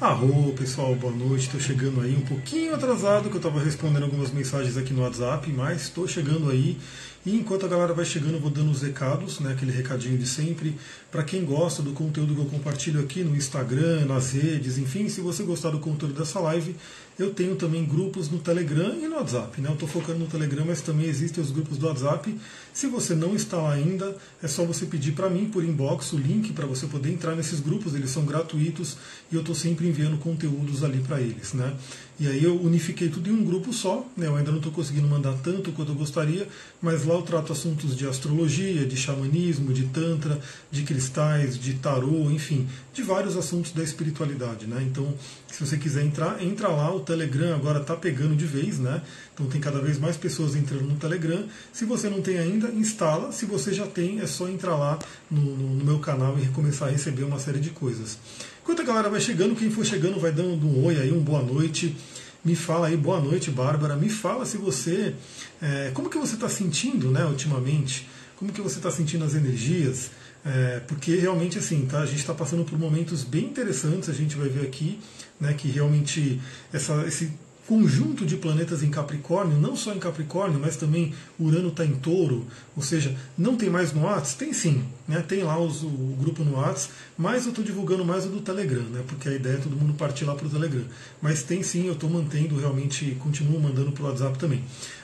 Arro, pessoal, boa noite. Estou chegando aí um pouquinho atrasado, que eu estava respondendo algumas mensagens aqui no WhatsApp, mas estou chegando aí. E enquanto a galera vai chegando, eu vou dando os recados, né, aquele recadinho de sempre. Para quem gosta do conteúdo que eu compartilho aqui no Instagram, nas redes, enfim, se você gostar do conteúdo dessa live, eu tenho também grupos no Telegram e no WhatsApp. Né? Eu estou focando no Telegram, mas também existem os grupos do WhatsApp. Se você não está lá ainda, é só você pedir para mim por inbox o link para você poder entrar nesses grupos. Eles são gratuitos e eu estou sempre enviando conteúdos ali para eles. Né? E aí eu unifiquei tudo em um grupo só. Né? Eu ainda não estou conseguindo mandar tanto quanto eu gostaria, mas lá eu trato assuntos de astrologia, de xamanismo, de tantra, de cristais, de tarô, enfim, de vários assuntos da espiritualidade. Né? Então, se você quiser entrar, entra lá. O Telegram agora está pegando de vez, né? Então tem cada vez mais pessoas entrando no Telegram. Se você não tem ainda, instala. Se você já tem, é só entrar lá no, no, no meu canal e começar a receber uma série de coisas. Enquanto a galera vai chegando, quem for chegando vai dando um oi aí, um boa noite. Me fala aí, boa noite, Bárbara. Me fala se você. É, como que você está sentindo, né, ultimamente? Como que você está sentindo as energias? É, porque realmente assim, tá? A gente está passando por momentos bem interessantes, a gente vai ver aqui, né, que realmente essa, esse conjunto de planetas em Capricórnio, não só em Capricórnio, mas também Urano está em touro, ou seja, não tem mais no Whats? Tem sim, né? tem lá os, o grupo no Whats, mas eu estou divulgando mais o do Telegram, né? porque a ideia é todo mundo partir lá para o Telegram. Mas tem sim, eu estou mantendo realmente, continuo mandando para o WhatsApp também.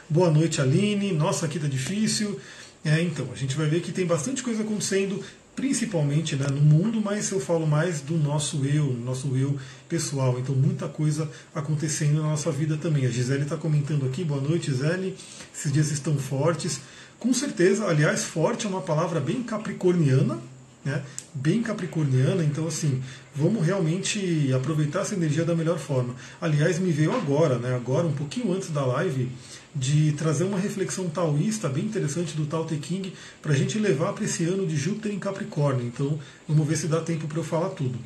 Boa noite, Aline. Nossa, aqui está difícil. É, então, a gente vai ver que tem bastante coisa acontecendo, principalmente né, no mundo, mas eu falo mais do nosso eu, nosso eu pessoal. Então, muita coisa acontecendo na nossa vida também. A Gisele está comentando aqui, boa noite, Gisele. Esses dias estão fortes. Com certeza, aliás, forte é uma palavra bem capricorniana, né? bem capricorniana, então assim, vamos realmente aproveitar essa energia da melhor forma. Aliás, me veio agora, né? agora um pouquinho antes da live, de trazer uma reflexão taoísta bem interessante do Tao Te King para a gente levar para esse ano de Júpiter em Capricórnio. Então, vamos ver se dá tempo para eu falar tudo.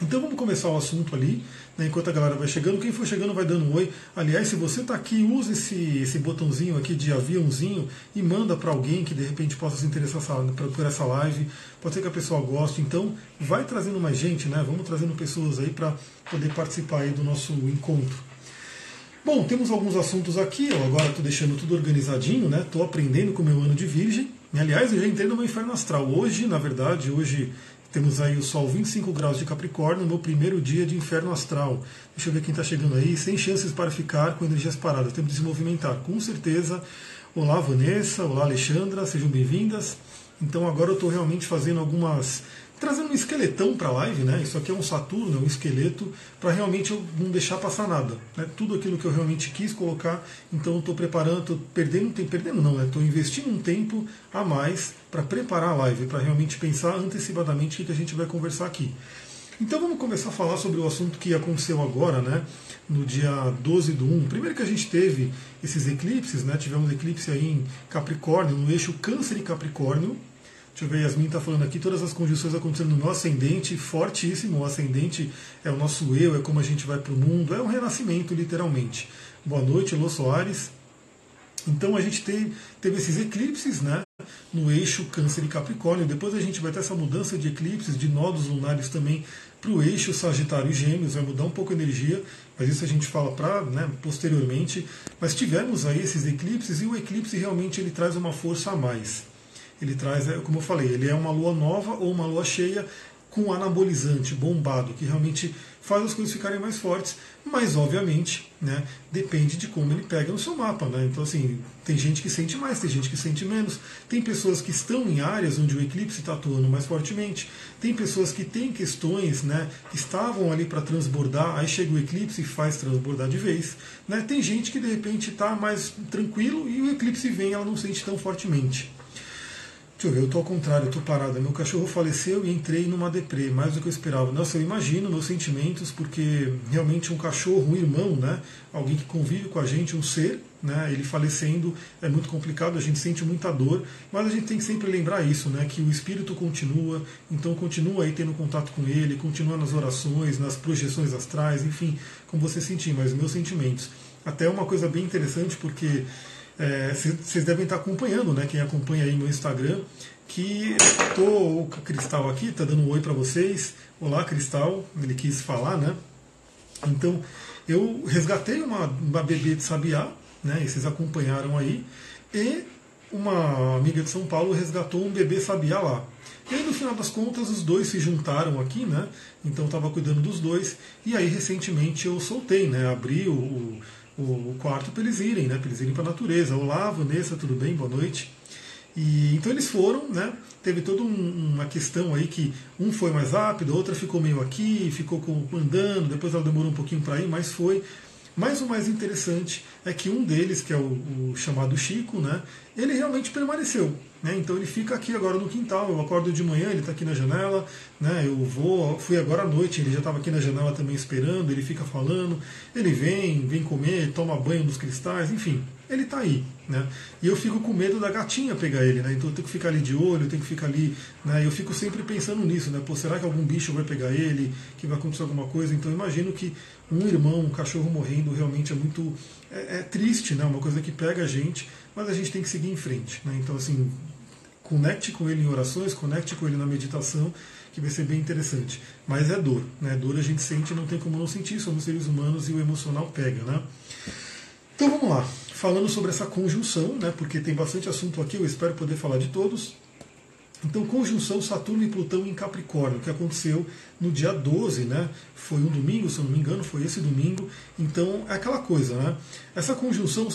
Então vamos começar o assunto ali, né, enquanto a galera vai chegando. Quem for chegando vai dando um oi. Aliás, se você está aqui, use esse, esse botãozinho aqui de aviãozinho e manda para alguém que de repente possa se interessar por essa live. Pode ser que a pessoa goste. Então, vai trazendo mais gente, né? Vamos trazendo pessoas aí para poder participar aí do nosso encontro. Bom, temos alguns assuntos aqui. Eu agora estou deixando tudo organizadinho, né? Estou aprendendo com o meu ano de Virgem. Aliás, eu já entrei no meu inferno astral. Hoje, na verdade, hoje temos aí o Sol 25 graus de Capricórnio, no primeiro dia de inferno astral. Deixa eu ver quem está chegando aí. Sem chances para ficar com energias paradas. Temos de se movimentar, com certeza. Olá, Vanessa. Olá, Alexandra. Sejam bem-vindas. Então agora eu estou realmente fazendo algumas trazendo um esqueletão para a live, né? Isso aqui é um Saturno, é um esqueleto, para realmente eu não deixar passar nada. Né? Tudo aquilo que eu realmente quis colocar, então estou preparando, estou perdendo tempo, perdendo não, estou né? investindo um tempo a mais para preparar a live, para realmente pensar antecipadamente o que a gente vai conversar aqui. Então vamos começar a falar sobre o assunto que aconteceu agora, né? No dia 12 do 1. Primeiro que a gente teve esses eclipses, né? Tivemos eclipse aí em Capricórnio, no eixo Câncer e Capricórnio, Deixa eu ver, Yasmin está falando aqui, todas as conjunções acontecendo no meu ascendente, fortíssimo. O ascendente é o nosso eu, é como a gente vai para o mundo, é um renascimento, literalmente. Boa noite, Elô Soares. Então a gente teve, teve esses eclipses né, no eixo Câncer e Capricórnio. Depois a gente vai ter essa mudança de eclipses, de nodos lunares também para o eixo Sagitário e Gêmeos, vai mudar um pouco a energia, mas isso a gente fala para né, posteriormente. Mas tivemos aí esses eclipses e o eclipse realmente ele traz uma força a mais ele traz, é, como eu falei, ele é uma lua nova ou uma lua cheia com anabolizante, bombado, que realmente faz as coisas ficarem mais fortes, mas obviamente né, depende de como ele pega no seu mapa. Né? Então, assim, tem gente que sente mais, tem gente que sente menos, tem pessoas que estão em áreas onde o eclipse está atuando mais fortemente, tem pessoas que têm questões né, que estavam ali para transbordar, aí chega o eclipse e faz transbordar de vez. Né? Tem gente que de repente está mais tranquilo e o eclipse vem ela não sente tão fortemente. Deixa eu ver, eu estou ao contrário, estou parada. Meu cachorro faleceu e entrei numa deprê, mais do que eu esperava. Nossa, eu imagino meus sentimentos, porque realmente um cachorro, um irmão, né? Alguém que convive com a gente, um ser, né? Ele falecendo é muito complicado, a gente sente muita dor, mas a gente tem que sempre lembrar isso, né? Que o espírito continua, então continua aí tendo contato com ele, continua nas orações, nas projeções astrais, enfim, como você sentir, mas meus sentimentos. Até uma coisa bem interessante, porque vocês é, devem estar acompanhando, né? Quem acompanha aí meu Instagram, que tô, o Cristal aqui está dando um oi para vocês. Olá, Cristal, ele quis falar, né? Então, eu resgatei uma, uma bebê de sabiá, né? E vocês acompanharam aí. E uma amiga de São Paulo resgatou um bebê sabiá lá. E aí, no final das contas, os dois se juntaram aqui, né? Então, estava cuidando dos dois. E aí, recentemente, eu soltei, né? Abri o, o, o quarto para eles irem, né? Para eles irem para a natureza. Olá, Vanessa, tudo bem? Boa noite. E, então eles foram, né? Teve toda um, uma questão aí que um foi mais rápido, a outra ficou meio aqui, ficou com, andando, depois ela demorou um pouquinho para ir, mas foi. Mas o mais interessante é que um deles, que é o, o chamado Chico, né, ele realmente permaneceu. Né, então ele fica aqui agora no quintal. Eu acordo de manhã, ele está aqui na janela. Né, eu vou, fui agora à noite, ele já estava aqui na janela também esperando. Ele fica falando. Ele vem, vem comer, toma banho nos cristais, enfim ele está aí. Né? E eu fico com medo da gatinha pegar ele, né? Então eu tenho que ficar ali de olho, eu tenho que ficar ali. Né? Eu fico sempre pensando nisso, né? Pô, será que algum bicho vai pegar ele? Que vai acontecer alguma coisa? Então eu imagino que um irmão, um cachorro morrendo, realmente é muito. É, é triste, né? Uma coisa que pega a gente, mas a gente tem que seguir em frente. Né? Então, assim, conecte com ele em orações, conecte com ele na meditação, que vai ser bem interessante. Mas é dor, né? Dor a gente sente, não tem como não sentir, somos seres humanos e o emocional pega, né? Então vamos lá falando sobre essa conjunção, né, porque tem bastante assunto aqui, eu espero poder falar de todos. Então, conjunção Saturno e Plutão em Capricórnio, que aconteceu no dia 12, né? Foi um domingo, se eu não me engano, foi esse domingo. Então, é aquela coisa, né? Essa conjunção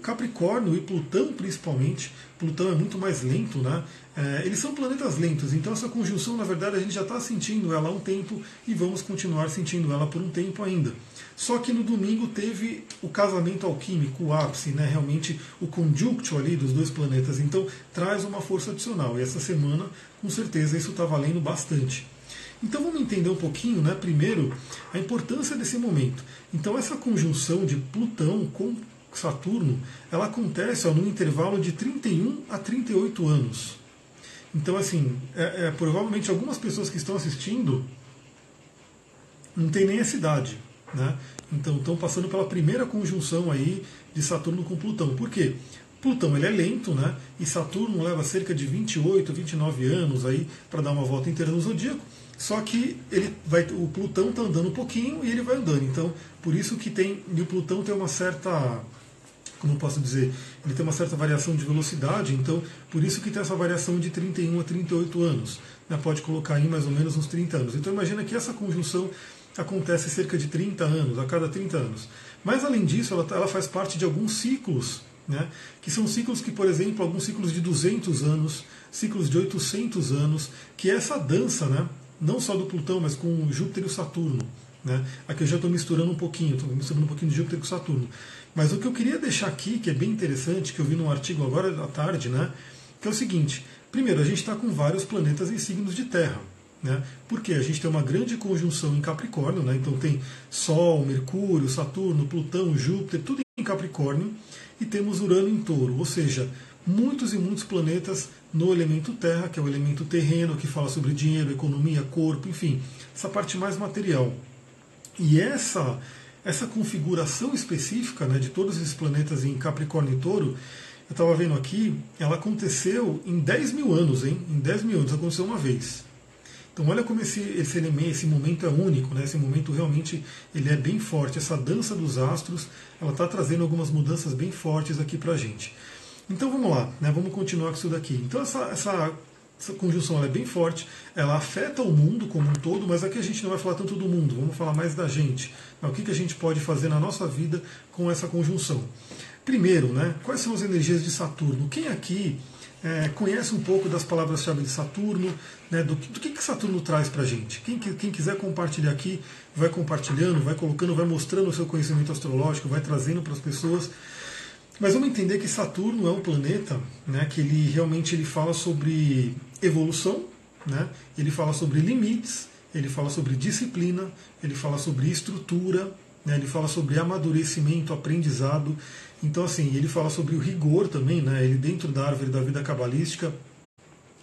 Capricórnio e Plutão, principalmente, Plutão é muito mais lento, né? É, eles são planetas lentos, então essa conjunção, na verdade, a gente já está sentindo ela há um tempo e vamos continuar sentindo ela por um tempo ainda. Só que no domingo teve o casamento alquímico, o ápice, né? realmente o conjunto ali dos dois planetas, então traz uma força adicional. E essa semana, com certeza, isso está valendo bastante. Então vamos entender um pouquinho, né, primeiro, a importância desse momento. Então essa conjunção de Plutão com Saturno, ela acontece ó, no intervalo de 31 a 38 anos. Então, assim, é, é, provavelmente algumas pessoas que estão assistindo não tem nem essa idade. Né? Então estão passando pela primeira conjunção aí de Saturno com Plutão. Por quê? Plutão ele é lento, né? E Saturno leva cerca de 28, 29 anos aí para dar uma volta inteira no zodíaco. Só que ele vai, o Plutão está andando um pouquinho e ele vai andando. Então, por isso que tem. E o Plutão tem uma certa como posso dizer, ele tem uma certa variação de velocidade, então por isso que tem essa variação de 31 a 38 anos. Né? Pode colocar aí mais ou menos uns 30 anos. Então imagina que essa conjunção acontece cerca de 30 anos, a cada 30 anos. Mas além disso, ela, ela faz parte de alguns ciclos, né? que são ciclos que, por exemplo, alguns ciclos de 200 anos, ciclos de 800 anos, que é essa dança, né? não só do Plutão, mas com Júpiter e Saturno. Né? Aqui eu já estou misturando um pouquinho, estou misturando um pouquinho de Júpiter com Saturno. Mas o que eu queria deixar aqui, que é bem interessante, que eu vi num artigo agora à tarde, né, que é o seguinte: primeiro, a gente está com vários planetas em signos de Terra. Né? Porque a gente tem uma grande conjunção em Capricórnio, né? então tem Sol, Mercúrio, Saturno, Plutão, Júpiter, tudo em Capricórnio, e temos Urano em Touro, ou seja, muitos e muitos planetas no elemento Terra, que é o elemento terreno, que fala sobre dinheiro, economia, corpo, enfim, essa parte mais material. E essa essa configuração específica né, de todos esses planetas em Capricórnio e Touro, eu estava vendo aqui, ela aconteceu em 10 mil anos, hein? Em 10 mil anos, aconteceu uma vez. Então olha como esse, esse elemento, esse momento é único, né? esse momento realmente ele é bem forte. Essa dança dos astros, ela está trazendo algumas mudanças bem fortes aqui para a gente. Então vamos lá, né? vamos continuar com isso daqui. Então essa, essa essa conjunção é bem forte, ela afeta o mundo como um todo, mas aqui a gente não vai falar tanto do mundo, vamos falar mais da gente. O que, que a gente pode fazer na nossa vida com essa conjunção? Primeiro, né, quais são as energias de Saturno? Quem aqui é, conhece um pouco das palavras-chave de Saturno, né, do, do, que, que Saturno traz para a gente? Quem, quem quiser compartilhar aqui, vai compartilhando, vai colocando, vai mostrando o seu conhecimento astrológico, vai trazendo para as pessoas. Mas vamos entender que Saturno é um planeta né, que ele realmente ele fala sobre evolução, né, ele fala sobre limites, ele fala sobre disciplina, ele fala sobre estrutura, né, ele fala sobre amadurecimento, aprendizado. Então, assim, ele fala sobre o rigor também, né, ele dentro da árvore da vida cabalística,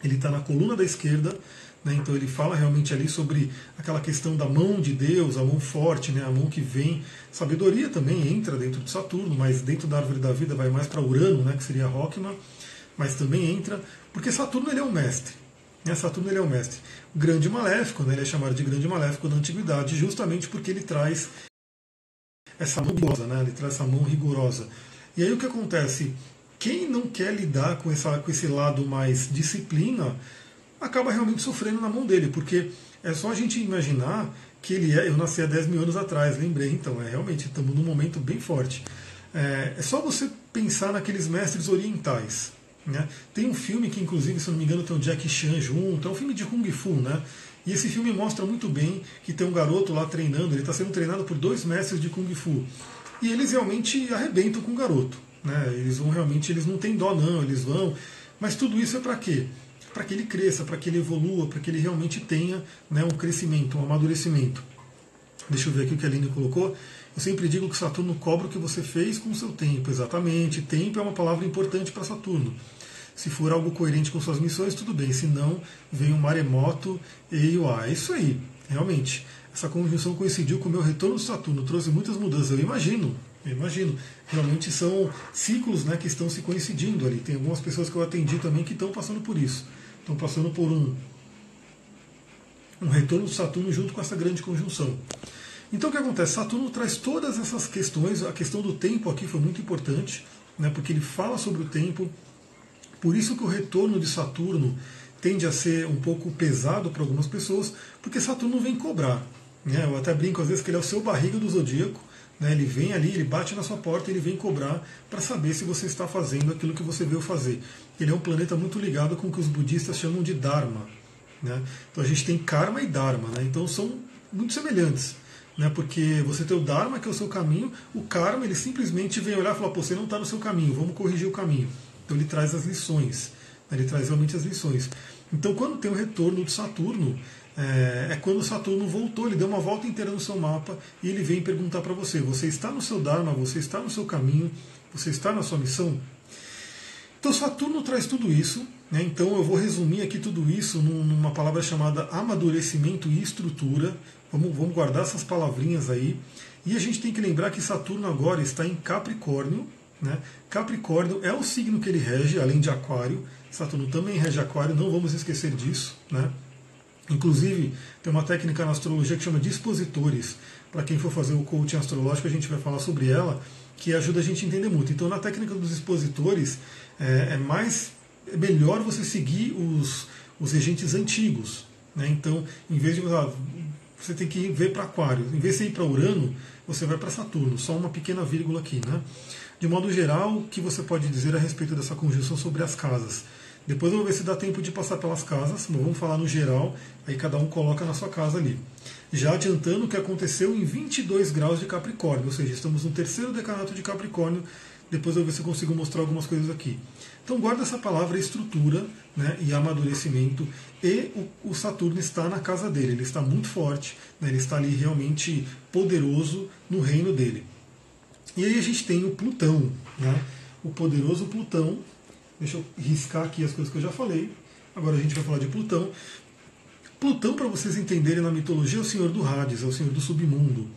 ele está na coluna da esquerda, né? Então ele fala realmente ali sobre aquela questão da mão de Deus, a mão forte, né? a mão que vem. Sabedoria também entra dentro de Saturno, mas dentro da árvore da vida vai mais para Urano, né? que seria Rockman. mas também entra, porque Saturno ele é um mestre. Né? Saturno ele é um mestre. O grande maléfico, né? ele é chamado de grande maléfico da antiguidade, justamente porque ele traz essa mão rigorosa, né? ele traz essa mão rigorosa. E aí o que acontece? Quem não quer lidar com, essa, com esse lado mais disciplina, acaba realmente sofrendo na mão dele, porque é só a gente imaginar que ele é. Eu nasci há 10 mil anos atrás, lembrei, então, é realmente, estamos num momento bem forte. É, é só você pensar naqueles mestres orientais. Né? Tem um filme que, inclusive, se eu não me engano, tem o Jack Chan junto, é um filme de Kung Fu, né? E esse filme mostra muito bem que tem um garoto lá treinando, ele está sendo treinado por dois mestres de Kung Fu. E eles realmente arrebentam com o garoto. Né? Eles vão realmente, eles não têm dó não, eles vão. Mas tudo isso é para quê? Para que ele cresça, para que ele evolua, para que ele realmente tenha né, um crescimento, um amadurecimento. Deixa eu ver aqui o que a Aline colocou. Eu sempre digo que Saturno cobra o que você fez com o seu tempo, exatamente. Tempo é uma palavra importante para Saturno. Se for algo coerente com suas missões, tudo bem. Se não, vem um maremoto e o. É isso aí, realmente. Essa conjunção coincidiu com o meu retorno de Saturno, trouxe muitas mudanças. Eu imagino, eu imagino. Realmente são ciclos né, que estão se coincidindo ali. Tem algumas pessoas que eu atendi também que estão passando por isso. Estão passando por um, um retorno de Saturno junto com essa grande conjunção. Então o que acontece? Saturno traz todas essas questões. A questão do tempo aqui foi muito importante, né, porque ele fala sobre o tempo. Por isso que o retorno de Saturno tende a ser um pouco pesado para algumas pessoas, porque Saturno vem cobrar. Né? Eu até brinco às vezes que ele é o seu barriga do zodíaco. Né? Ele vem ali, ele bate na sua porta, ele vem cobrar para saber se você está fazendo aquilo que você veio fazer. Ele é um planeta muito ligado com o que os budistas chamam de Dharma. Né? Então a gente tem Karma e Dharma, né? então são muito semelhantes. Né? Porque você tem o Dharma, que é o seu caminho, o Karma ele simplesmente vem olhar e falar: você não está no seu caminho, vamos corrigir o caminho. Então ele traz as lições, né? ele traz realmente as lições. Então quando tem o retorno de Saturno, é, é quando Saturno voltou, ele deu uma volta inteira no seu mapa e ele vem perguntar para você: você está no seu Dharma, você está no seu caminho, você está na sua missão? Então Saturno traz tudo isso, né? então eu vou resumir aqui tudo isso numa palavra chamada amadurecimento e estrutura. Vamos, vamos guardar essas palavrinhas aí. E a gente tem que lembrar que Saturno agora está em Capricórnio. Né? Capricórnio é o signo que ele rege, além de Aquário. Saturno também rege Aquário, não vamos esquecer disso. Né? Inclusive, tem uma técnica na astrologia que chama dispositores. Para quem for fazer o coaching astrológico, a gente vai falar sobre ela, que ajuda a gente a entender muito. Então, na técnica dos expositores, é, é mais é melhor você seguir os, os regentes antigos. Né? Então, em vez de ah, você tem que ver para Aquário, em vez de ir para Urano, você vai para Saturno. Só uma pequena vírgula aqui, né? De modo geral, o que você pode dizer a respeito dessa conjunção sobre as casas? Depois eu vou ver se dá tempo de passar pelas casas, mas vamos falar no geral, aí cada um coloca na sua casa ali. Já adiantando o que aconteceu em 22 graus de Capricórnio, ou seja, estamos no terceiro decanato de Capricórnio, depois eu vou ver se consigo mostrar algumas coisas aqui. Então guarda essa palavra estrutura né, e amadurecimento, e o, o, Saturno está na casa dele, ele está muito forte, né, ele está ali realmente poderoso no reino dele. E aí a gente tem o Plutão, né, o poderoso Plutão, Deixa eu riscar aqui as coisas que eu já falei. Agora a gente vai falar de Plutão. Plutão, para vocês entenderem na mitologia, é o senhor do Hades, é o senhor do submundo.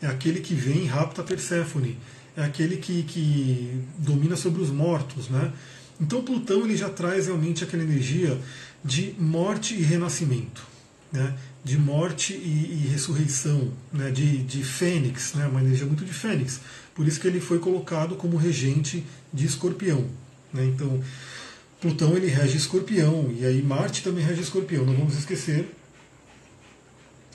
É aquele que vem e rapta Perséfone. É aquele que, que domina sobre os mortos. Né? Então Plutão ele já traz realmente aquela energia de morte e renascimento. Né? De morte e, e ressurreição, né? de, de fênix, né? uma energia muito de fênix. Por isso que ele foi colocado como regente de escorpião. Né? Então, Plutão ele rege escorpião, e aí Marte também rege escorpião, não vamos esquecer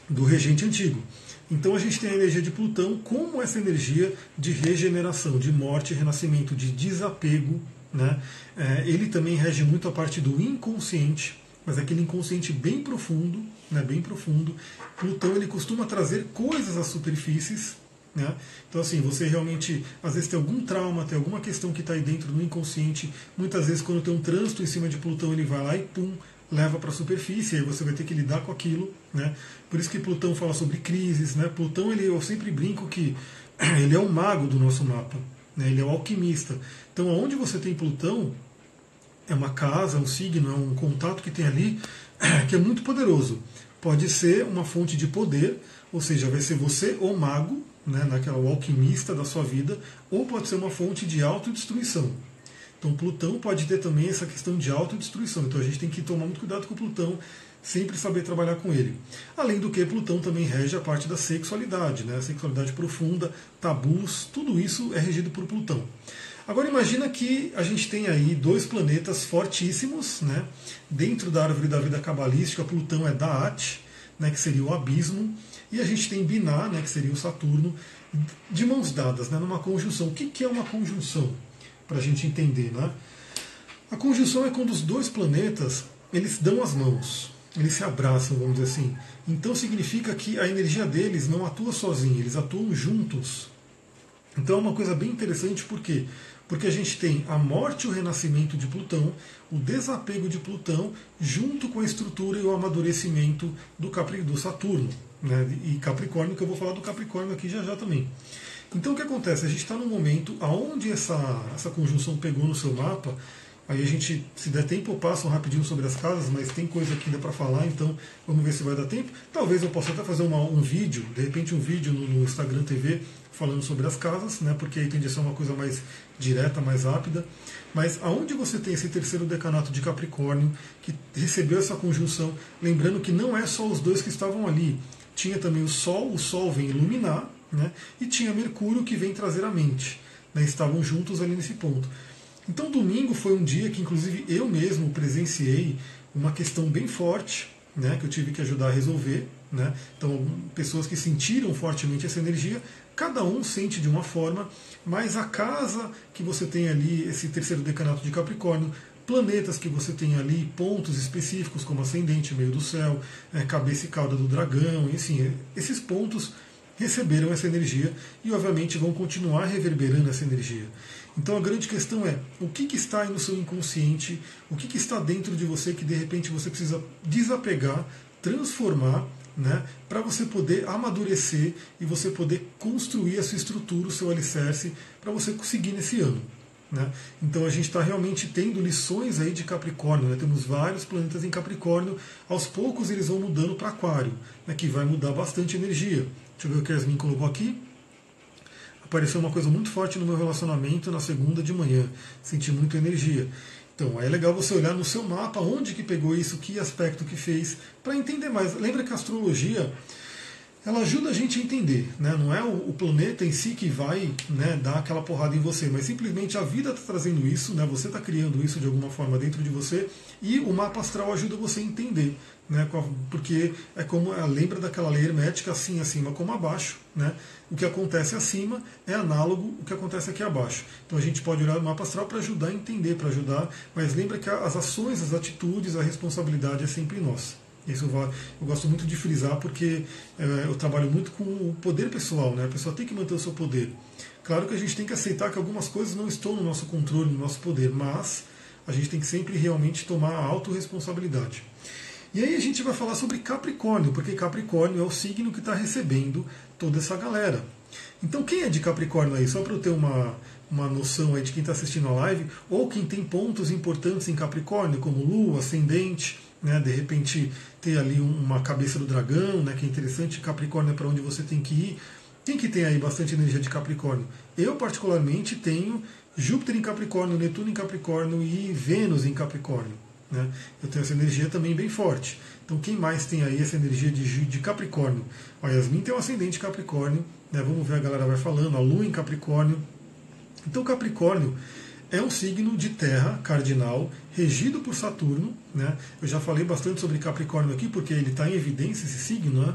do regente antigo. Então a gente tem a energia de Plutão como essa energia de regeneração, de morte, renascimento, de desapego. Né? É, ele também rege muito a parte do inconsciente, mas aquele inconsciente bem profundo, né, bem profundo. Plutão ele costuma trazer coisas às superfícies, né? Então, assim, você realmente, às vezes, tem algum trauma, tem alguma questão que está aí dentro do inconsciente. Muitas vezes, quando tem um trânsito em cima de Plutão, ele vai lá e pum, leva para a superfície, aí você vai ter que lidar com aquilo. Né? Por isso que Plutão fala sobre crises. Né? Plutão, ele, eu sempre brinco que ele é o mago do nosso mapa, né? ele é o alquimista. Então, onde você tem Plutão, é uma casa, é um signo, é um contato que tem ali, que é muito poderoso. Pode ser uma fonte de poder, ou seja, vai ser você o mago, né, naquela o alquimista da sua vida, ou pode ser uma fonte de autodestruição. Então Plutão pode ter também essa questão de autodestruição. Então a gente tem que tomar muito cuidado com Plutão, sempre saber trabalhar com ele. Além do que Plutão também rege a parte da sexualidade, né? A sexualidade profunda, tabus, tudo isso é regido por Plutão. Agora imagina que a gente tem aí dois planetas fortíssimos, né? Dentro da árvore da vida cabalística, Plutão é Daat, né, que seria o abismo, e a gente tem Biná, né, que seria o Saturno, de mãos dadas, né, numa conjunção. O que, que é uma conjunção? Para a gente entender, né? A conjunção é quando os dois planetas eles dão as mãos, eles se abraçam, vamos dizer assim. Então significa que a energia deles não atua sozinha, eles atuam juntos. Então é uma coisa bem interessante porque porque a gente tem a morte e o renascimento de Plutão, o desapego de Plutão, junto com a estrutura e o amadurecimento do, Capri, do Saturno né, e Capricórnio, que eu vou falar do Capricórnio aqui já já também. Então o que acontece? A gente está num momento onde essa, essa conjunção pegou no seu mapa, aí a gente, se der tempo, eu passo rapidinho sobre as casas, mas tem coisa aqui ainda para falar, então vamos ver se vai dar tempo. Talvez eu possa até fazer uma, um vídeo, de repente um vídeo no, no Instagram TV falando sobre as casas, né, porque aí tende a ser uma coisa mais direta, mais rápida. Mas aonde você tem esse terceiro decanato de Capricórnio, que recebeu essa conjunção, lembrando que não é só os dois que estavam ali, tinha também o Sol, o Sol vem iluminar, né, e tinha Mercúrio que vem trazer a mente. Né, estavam juntos ali nesse ponto. Então, domingo foi um dia que, inclusive, eu mesmo presenciei uma questão bem forte, né, que eu tive que ajudar a resolver. Né? Então, pessoas que sentiram fortemente essa energia, Cada um sente de uma forma, mas a casa que você tem ali, esse terceiro decanato de Capricórnio, planetas que você tem ali, pontos específicos como ascendente, meio do céu, é, cabeça e cauda do dragão, enfim, esses pontos receberam essa energia e obviamente vão continuar reverberando essa energia. Então a grande questão é o que, que está aí no seu inconsciente, o que, que está dentro de você que de repente você precisa desapegar, transformar né, para você poder amadurecer e você poder construir a sua estrutura, o seu alicerce, para você conseguir nesse ano. Né? Então a gente está realmente tendo lições aí de Capricórnio, né? temos vários planetas em Capricórnio, aos poucos eles vão mudando para Aquário, né? que vai mudar bastante energia. Deixa eu ver o que a Yasmin colocou aqui. Apareceu uma coisa muito forte no meu relacionamento na segunda de manhã, senti muita energia. Então, é legal você olhar no seu mapa onde que pegou isso, que aspecto que fez, para entender mais. Lembra que a astrologia ela ajuda a gente a entender, né? não é o, planeta em si que vai né, dar aquela porrada em você, mas simplesmente a vida está trazendo isso, né? você está criando isso de alguma forma dentro de você e o mapa astral ajuda você a entender, né? porque é como lembra daquela lei hermética assim acima como abaixo, né? o que acontece acima é análogo ao que acontece aqui abaixo. Então a gente pode olhar o mapa astral para ajudar a entender, para ajudar, mas lembra que as ações, as atitudes, a responsabilidade é sempre nossa. Isso eu, gosto muito de frisar porque é, eu trabalho muito com o poder pessoal, né? A pessoa tem que manter o seu poder. Claro que a gente tem que aceitar que algumas coisas não estão no nosso controle, no nosso poder, mas a gente tem que sempre realmente tomar a autorresponsabilidade. E aí a gente vai falar sobre Capricórnio, porque Capricórnio é o signo que está recebendo toda essa galera. Então quem é de Capricórnio aí? Só para eu ter uma, uma noção aí de quem está assistindo a live, ou quem tem pontos importantes em Capricórnio, como Lua, Ascendente, né, de repente ter ali uma cabeça do dragão, né, que é interessante, Capricórnio é para onde você tem que ir. Quem que tem aí bastante energia de Capricórnio? Eu, particularmente, tenho Júpiter em Capricórnio, Netuno em Capricórnio e Vênus em Capricórnio. Né? Eu tenho essa energia também bem forte. Então, quem mais tem aí essa energia de, de Capricórnio? A Yasmin tem um ascendente Capricórnio, né? vamos ver a galera vai falando, a Lua em Capricórnio. Então, Capricórnio é um signo de terra cardinal, regido por Saturno. Né? Eu já falei bastante sobre Capricórnio aqui, porque ele está em evidência, esse signo. Né?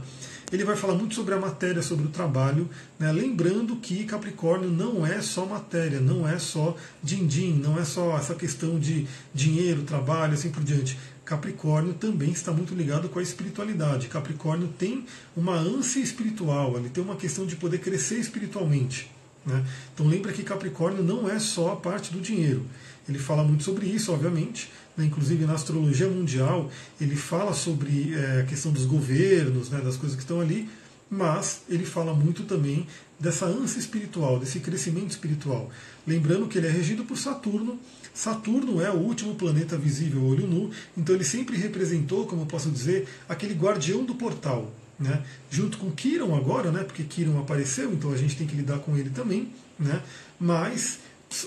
Ele vai falar muito sobre a matéria, sobre o trabalho, né? lembrando que Capricórnio não é só matéria, não é só din-din, não é só essa questão de dinheiro, trabalho, assim por diante. Capricórnio também está muito ligado com a espiritualidade. Capricórnio tem uma ânsia espiritual, ele tem uma questão de poder crescer espiritualmente. Né? Então lembra que Capricórnio não é só a parte do dinheiro. Ele fala muito sobre isso, obviamente. Né? Inclusive na astrologia mundial, ele fala sobre é, a questão dos governos, né? das coisas que estão ali, mas ele fala muito também dessa ânsia espiritual, desse crescimento espiritual. Lembrando que ele é regido por Saturno. Saturno é o último planeta visível olho nu, então ele sempre representou, como eu posso dizer, aquele guardião do portal né? junto com Kiron agora, né? porque Kiron apareceu, então a gente tem que lidar com ele também, né? mas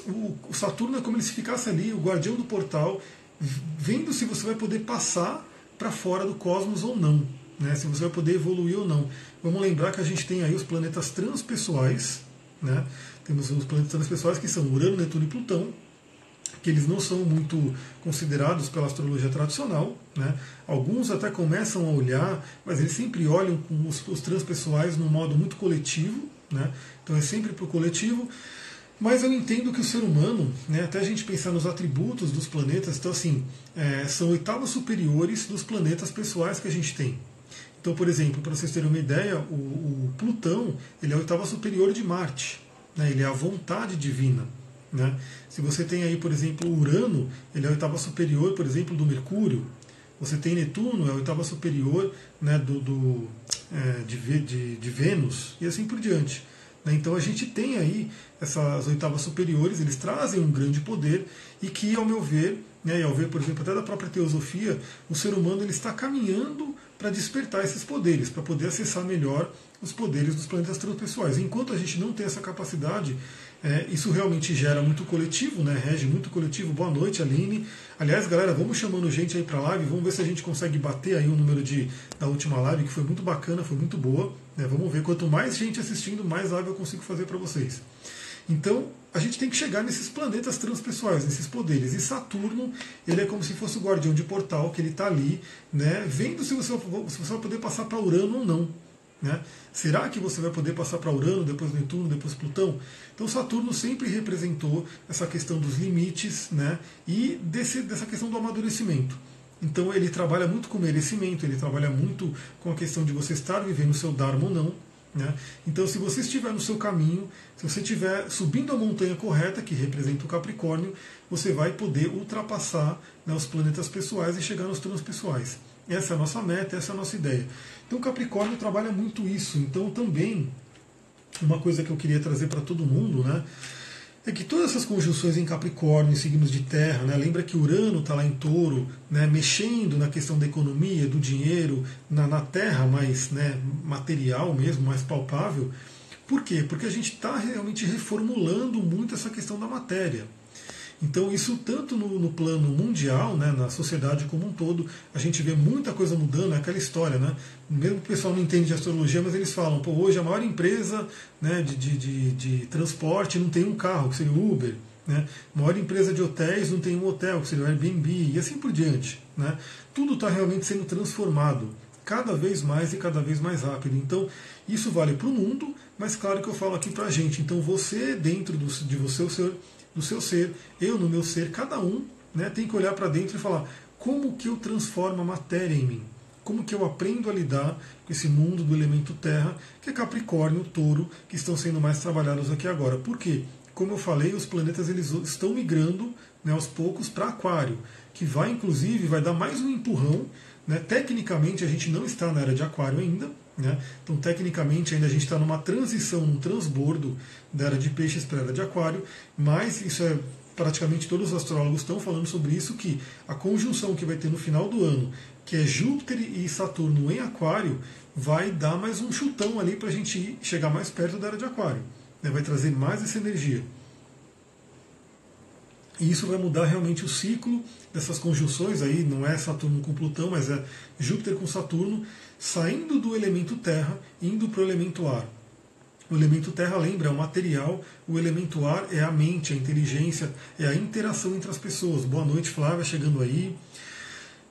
o Saturno é como ele se ficasse ali, o guardião do portal, vendo se você vai poder passar para fora do cosmos ou não, né? se você vai poder evoluir ou não. Vamos lembrar que a gente tem aí os planetas transpessoais, né? temos os planetas transpessoais que são Urano, Netuno e Plutão, que eles não são muito considerados pela astrologia tradicional. Né? Alguns até começam a olhar, mas eles sempre olham com os, os transpessoais num modo muito coletivo, né? então é sempre para o coletivo. Mas eu entendo que o ser humano, né, até a gente pensar nos atributos dos planetas, então assim, é, são oitavas superiores dos planetas pessoais que a gente tem. Então, por exemplo, para vocês terem uma ideia, o, o, Plutão ele é a oitava superior de Marte, né, ele é a vontade divina. Né? Se você tem aí, por exemplo, Urano, ele é a oitava superior, por exemplo, do Mercúrio. Você tem Netuno, é a oitava superior né, do, do é, de, de, de Vênus, e assim por diante. Né? Então a gente tem aí essas oitavas superiores, eles trazem um grande poder e que, ao meu ver, né, e ao ver, por exemplo, até da própria teosofia, o ser humano ele está caminhando para despertar esses poderes, para poder acessar melhor os poderes dos planetas transpessoais. Enquanto a gente não tem essa capacidade, é, isso realmente gera muito coletivo, né? Rege muito coletivo. Boa noite, Aline. Aliás, galera, vamos chamando gente aí para live. Vamos ver se a gente consegue bater aí o número de, da última live, que foi muito bacana, foi muito boa. Né? Vamos ver. Quanto mais gente assistindo, mais live eu consigo fazer para vocês. Então, a gente tem que chegar nesses planetas transpessoais, nesses poderes. E Saturno, ele é como se fosse o guardião de portal, que ele está ali, né, vendo se você, se você vai poder passar para Urano ou não. Né? Será que você vai poder passar para Urano, depois Netuno, depois Plutão? Então Saturno sempre representou essa questão dos limites né? e desse, dessa questão do amadurecimento. Então ele trabalha muito com merecimento, ele trabalha muito com a questão de você estar vivendo o seu Dharma ou não. Né? Então, se você estiver no seu caminho, se você estiver subindo a montanha correta, que representa o Capricórnio, você vai poder ultrapassar né, os planetas pessoais e chegar nos transpessoais. Essa é a nossa meta, essa é a nossa ideia. Então, Capricórnio trabalha muito isso. Então, também, uma coisa que eu queria trazer para todo mundo, né? é que todas essas conjunções em Capricórnio, em signos de terra, né, lembra que Urano está lá em touro, né, mexendo na questão da economia, do dinheiro, na, na terra mais né, material mesmo, mais palpável. Por quê? Porque a gente está realmente reformulando muito essa questão da matéria. Então, isso tanto no, no, plano mundial, né, na sociedade como um todo, a gente vê muita coisa mudando, é aquela história, né? Mesmo que o pessoal não entende de astrologia, mas eles falam, pô, hoje a maior empresa né, de, de, de, de transporte não tem um carro, que seria o Uber. Né? A maior empresa de hotéis não tem um hotel, que seria o Airbnb, e assim por diante. Né? Tudo está realmente sendo transformado cada vez mais e cada vez mais rápido. Então, isso vale para o mundo, mas claro que eu falo aqui para a gente. Então, você, dentro do, de você, o seu no seu ser, eu no meu ser, cada um né, tem que olhar para dentro e falar como que eu transformo a matéria em mim, como que eu aprendo a lidar com esse mundo do elemento terra, que é Capricórnio, Touro, que estão sendo mais trabalhados aqui agora. Por quê? Como eu falei, os planetas eles estão migrando né, aos poucos para Aquário, que vai inclusive vai dar mais um empurrão. Né? Tecnicamente a gente não está na era de Aquário ainda, né? Então, tecnicamente, ainda a gente está numa transição, num transbordo da era de peixes para a era de aquário, mas isso é praticamente todos os astrólogos estão falando sobre isso, que a conjunção que vai ter no final do ano, que é Júpiter e Saturno em aquário, vai dar mais um chutão ali para a gente chegar mais perto da era de aquário. Né? Vai trazer mais essa energia. E isso vai mudar realmente o ciclo dessas conjunções aí, não é Saturno com Plutão, mas é Júpiter com Saturno, saindo do elemento terra, indo para o elemento ar. O elemento terra, lembra, é o material, o elemento ar é a mente, a inteligência, é a interação entre as pessoas. Boa noite, Flávia, chegando aí.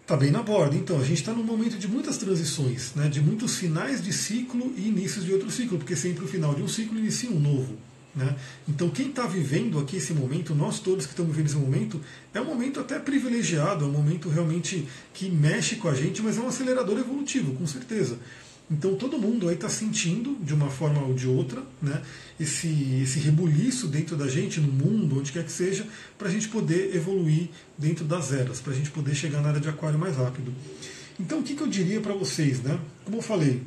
Está bem na borda. Então, a gente está num momento de muitas transições, né, de muitos finais de ciclo e inícios de outro ciclo, porque sempre o final de um ciclo inicia um novo. Né? Então, quem está vivendo aqui esse momento, nós todos que estamos vivendo esse momento, é um momento até privilegiado, é um momento realmente que mexe com a gente, mas é um acelerador evolutivo, com certeza. Então, todo mundo aí está sentindo, de uma forma ou de outra, né, esse, esse rebuliço dentro da gente, no mundo, onde quer que seja, para a gente poder evoluir dentro das eras, para a gente poder chegar na área de aquário mais rápido. Então, o que, que eu diria para vocês? Né? Como eu falei,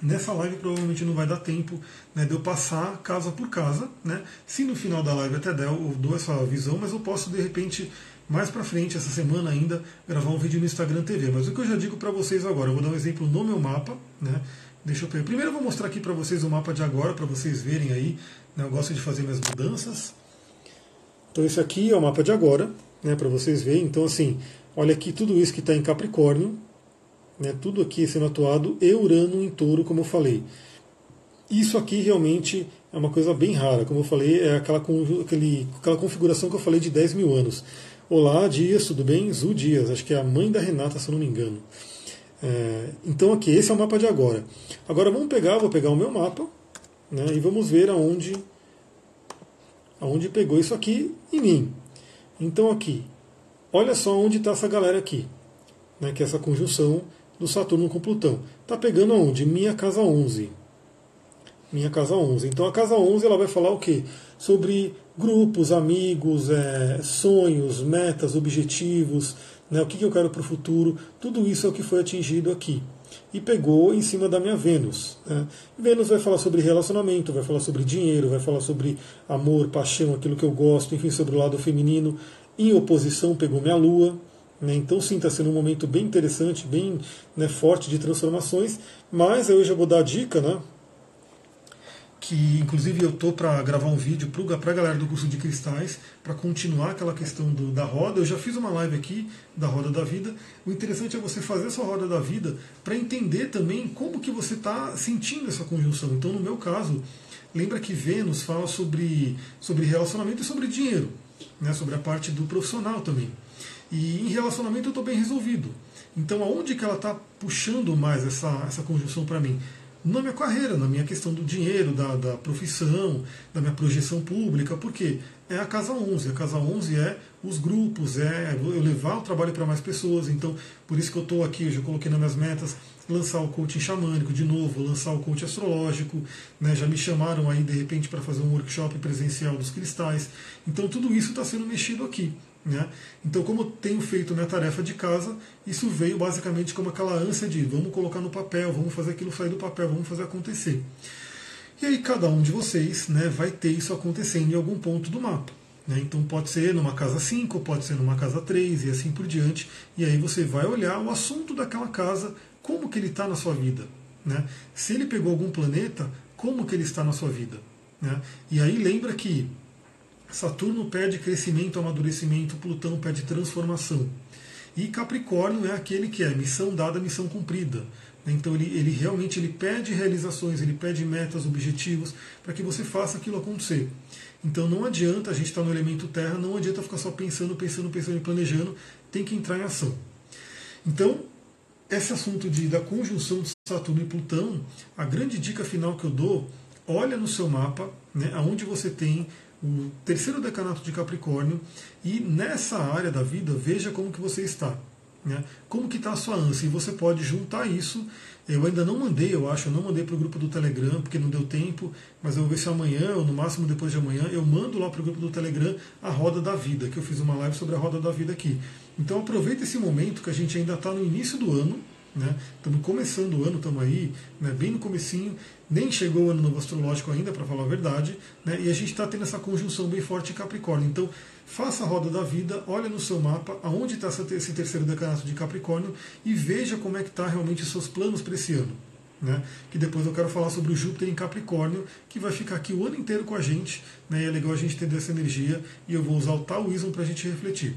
Nessa live provavelmente não vai dar tempo né, de eu passar casa por casa. Né? Se no final da live até der, eu dou essa visão, mas eu posso de repente mais para frente, essa semana ainda, gravar um vídeo no Instagram TV. Mas o que eu já digo para vocês agora, eu vou dar um exemplo no meu mapa. Né? Deixa eu Primeiro eu vou mostrar aqui para vocês o mapa de agora, para vocês verem aí. Né? Eu gosto de fazer minhas mudanças. Então esse aqui é o mapa de agora, né, para vocês verem. Então assim, olha aqui tudo isso que está em Capricórnio, né, tudo aqui sendo atuado, e Urano em touro, como eu falei. Isso aqui realmente é uma coisa bem rara, como eu falei, é aquela, aquele, aquela configuração que eu falei de 10 mil anos. Olá, Dias, tudo bem? Zu Dias, acho que é a mãe da Renata, se eu não me engano. É, então aqui, esse é o mapa de agora. Agora vamos pegar, vou pegar o meu mapa né, e vamos ver aonde, aonde pegou isso aqui em mim. Então aqui, olha só onde está essa galera aqui, né, que é essa conjunção do Saturno com Plutão. Está pegando aonde? Minha casa 11. Minha casa 11. Então a casa 11 ela vai falar o quê? Sobre grupos, amigos, é, sonhos, metas, objetivos, né, o que, que eu quero para o futuro. Tudo isso é o que foi atingido aqui. E pegou em cima da minha Vênus. Né? Vênus vai falar sobre relacionamento, vai falar sobre dinheiro, vai falar sobre amor, paixão, aquilo que eu gosto, enfim, sobre o lado feminino. Em oposição, pegou minha Lua, né? Então, sim, está sendo um momento bem interessante, bem né, forte de transformações. Mas eu já vou dar a dica, né? que inclusive eu tô para gravar um vídeo para a galera do curso de cristais, para continuar aquela questão do, da roda. Eu já fiz uma live aqui da roda da vida. O interessante é você fazer essa roda da vida para entender também como que você está sentindo essa conjunção. Então, no meu caso, lembra que Vênus fala sobre, sobre relacionamento e sobre dinheiro, né, sobre a parte do profissional também. E em relacionamento eu estou bem resolvido. Então, aonde que ela está puxando mais essa, essa conjunção para mim? na minha carreira, na minha questão do dinheiro, da, da profissão, da minha projeção pública, porque é a casa 11. A casa 11 é os grupos, é eu levar o trabalho para mais pessoas. Então, por isso que eu estou aqui, eu já coloquei nas minhas metas lançar o coaching xamânico de novo, lançar o coaching astrológico, né, já me chamaram aí de repente para fazer um workshop presencial dos cristais. Então, tudo isso está sendo mexido aqui. Né? Então, como eu tenho feito minha tarefa de casa, isso veio basicamente como aquela ânsia de vamos colocar no papel, vamos fazer aquilo sair do papel, vamos fazer acontecer. E aí cada um de vocês né, vai ter isso acontecendo em algum ponto do mapa. Né? Então pode ser numa casa 5, pode ser numa casa 3 e assim por diante. E aí você vai olhar o assunto daquela casa, como que ele está na sua vida. Né? Se ele pegou algum planeta, como que ele está na sua vida. Né? E aí lembra que Saturno perde crescimento, amadurecimento, Plutão perde transformação. E Capricórnio é aquele que é missão dada, missão cumprida. Então ele, ele realmente ele pede realizações, ele pede metas, objetivos, para que você faça aquilo acontecer. Então não adianta a gente estar no elemento terra, não adianta ficar só pensando, pensando, pensando e planejando, tem que entrar em ação. Então, esse assunto de, da conjunção de Saturno e Plutão, a grande dica final que eu dou, olha no seu mapa, né, aonde você tem o terceiro decanato de Capricórnio, e nessa área da vida, veja como que você está. Né? Como que está a sua ânsia? E você pode juntar isso. Eu ainda não mandei, eu acho, eu não mandei para o grupo do Telegram, porque não deu tempo, mas eu vou ver se amanhã, ou no máximo depois de amanhã, eu mando lá para o grupo do Telegram a Roda da Vida, que eu fiz uma live sobre a Roda da Vida aqui. Então aproveita esse momento que a gente ainda está no início do ano, né? Estamos começando o ano, estamos aí, né, bem no comecinho, nem chegou o ano novo astrológico ainda, para falar a verdade, né, e a gente está tendo essa conjunção bem forte em Capricórnio. Então, faça a roda da vida, olha no seu mapa, aonde está esse terceiro decanato de Capricórnio, e veja como é que está realmente os seus planos para esse ano. Né? Que depois eu quero falar sobre o Júpiter em Capricórnio, que vai ficar aqui o ano inteiro com a gente, né, e é legal a gente ter essa energia, e eu vou usar o Taoísmo para a gente refletir.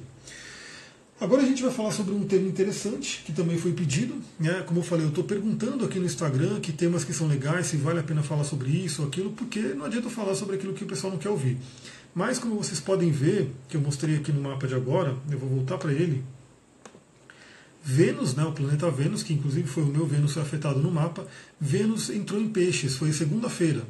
Agora a gente vai falar sobre um tema interessante que também foi pedido. Né? Como eu falei, eu estou perguntando aqui no Instagram que temas que são legais, se vale a pena falar sobre isso ou aquilo, porque não adianta falar sobre aquilo que o pessoal não quer ouvir. Mas como vocês podem ver, que eu mostrei aqui no mapa de agora, eu vou voltar para ele. Vênus, né, o planeta Vênus, que inclusive foi o meu Vênus afetado no mapa, Vênus entrou em peixes, foi segunda-feira.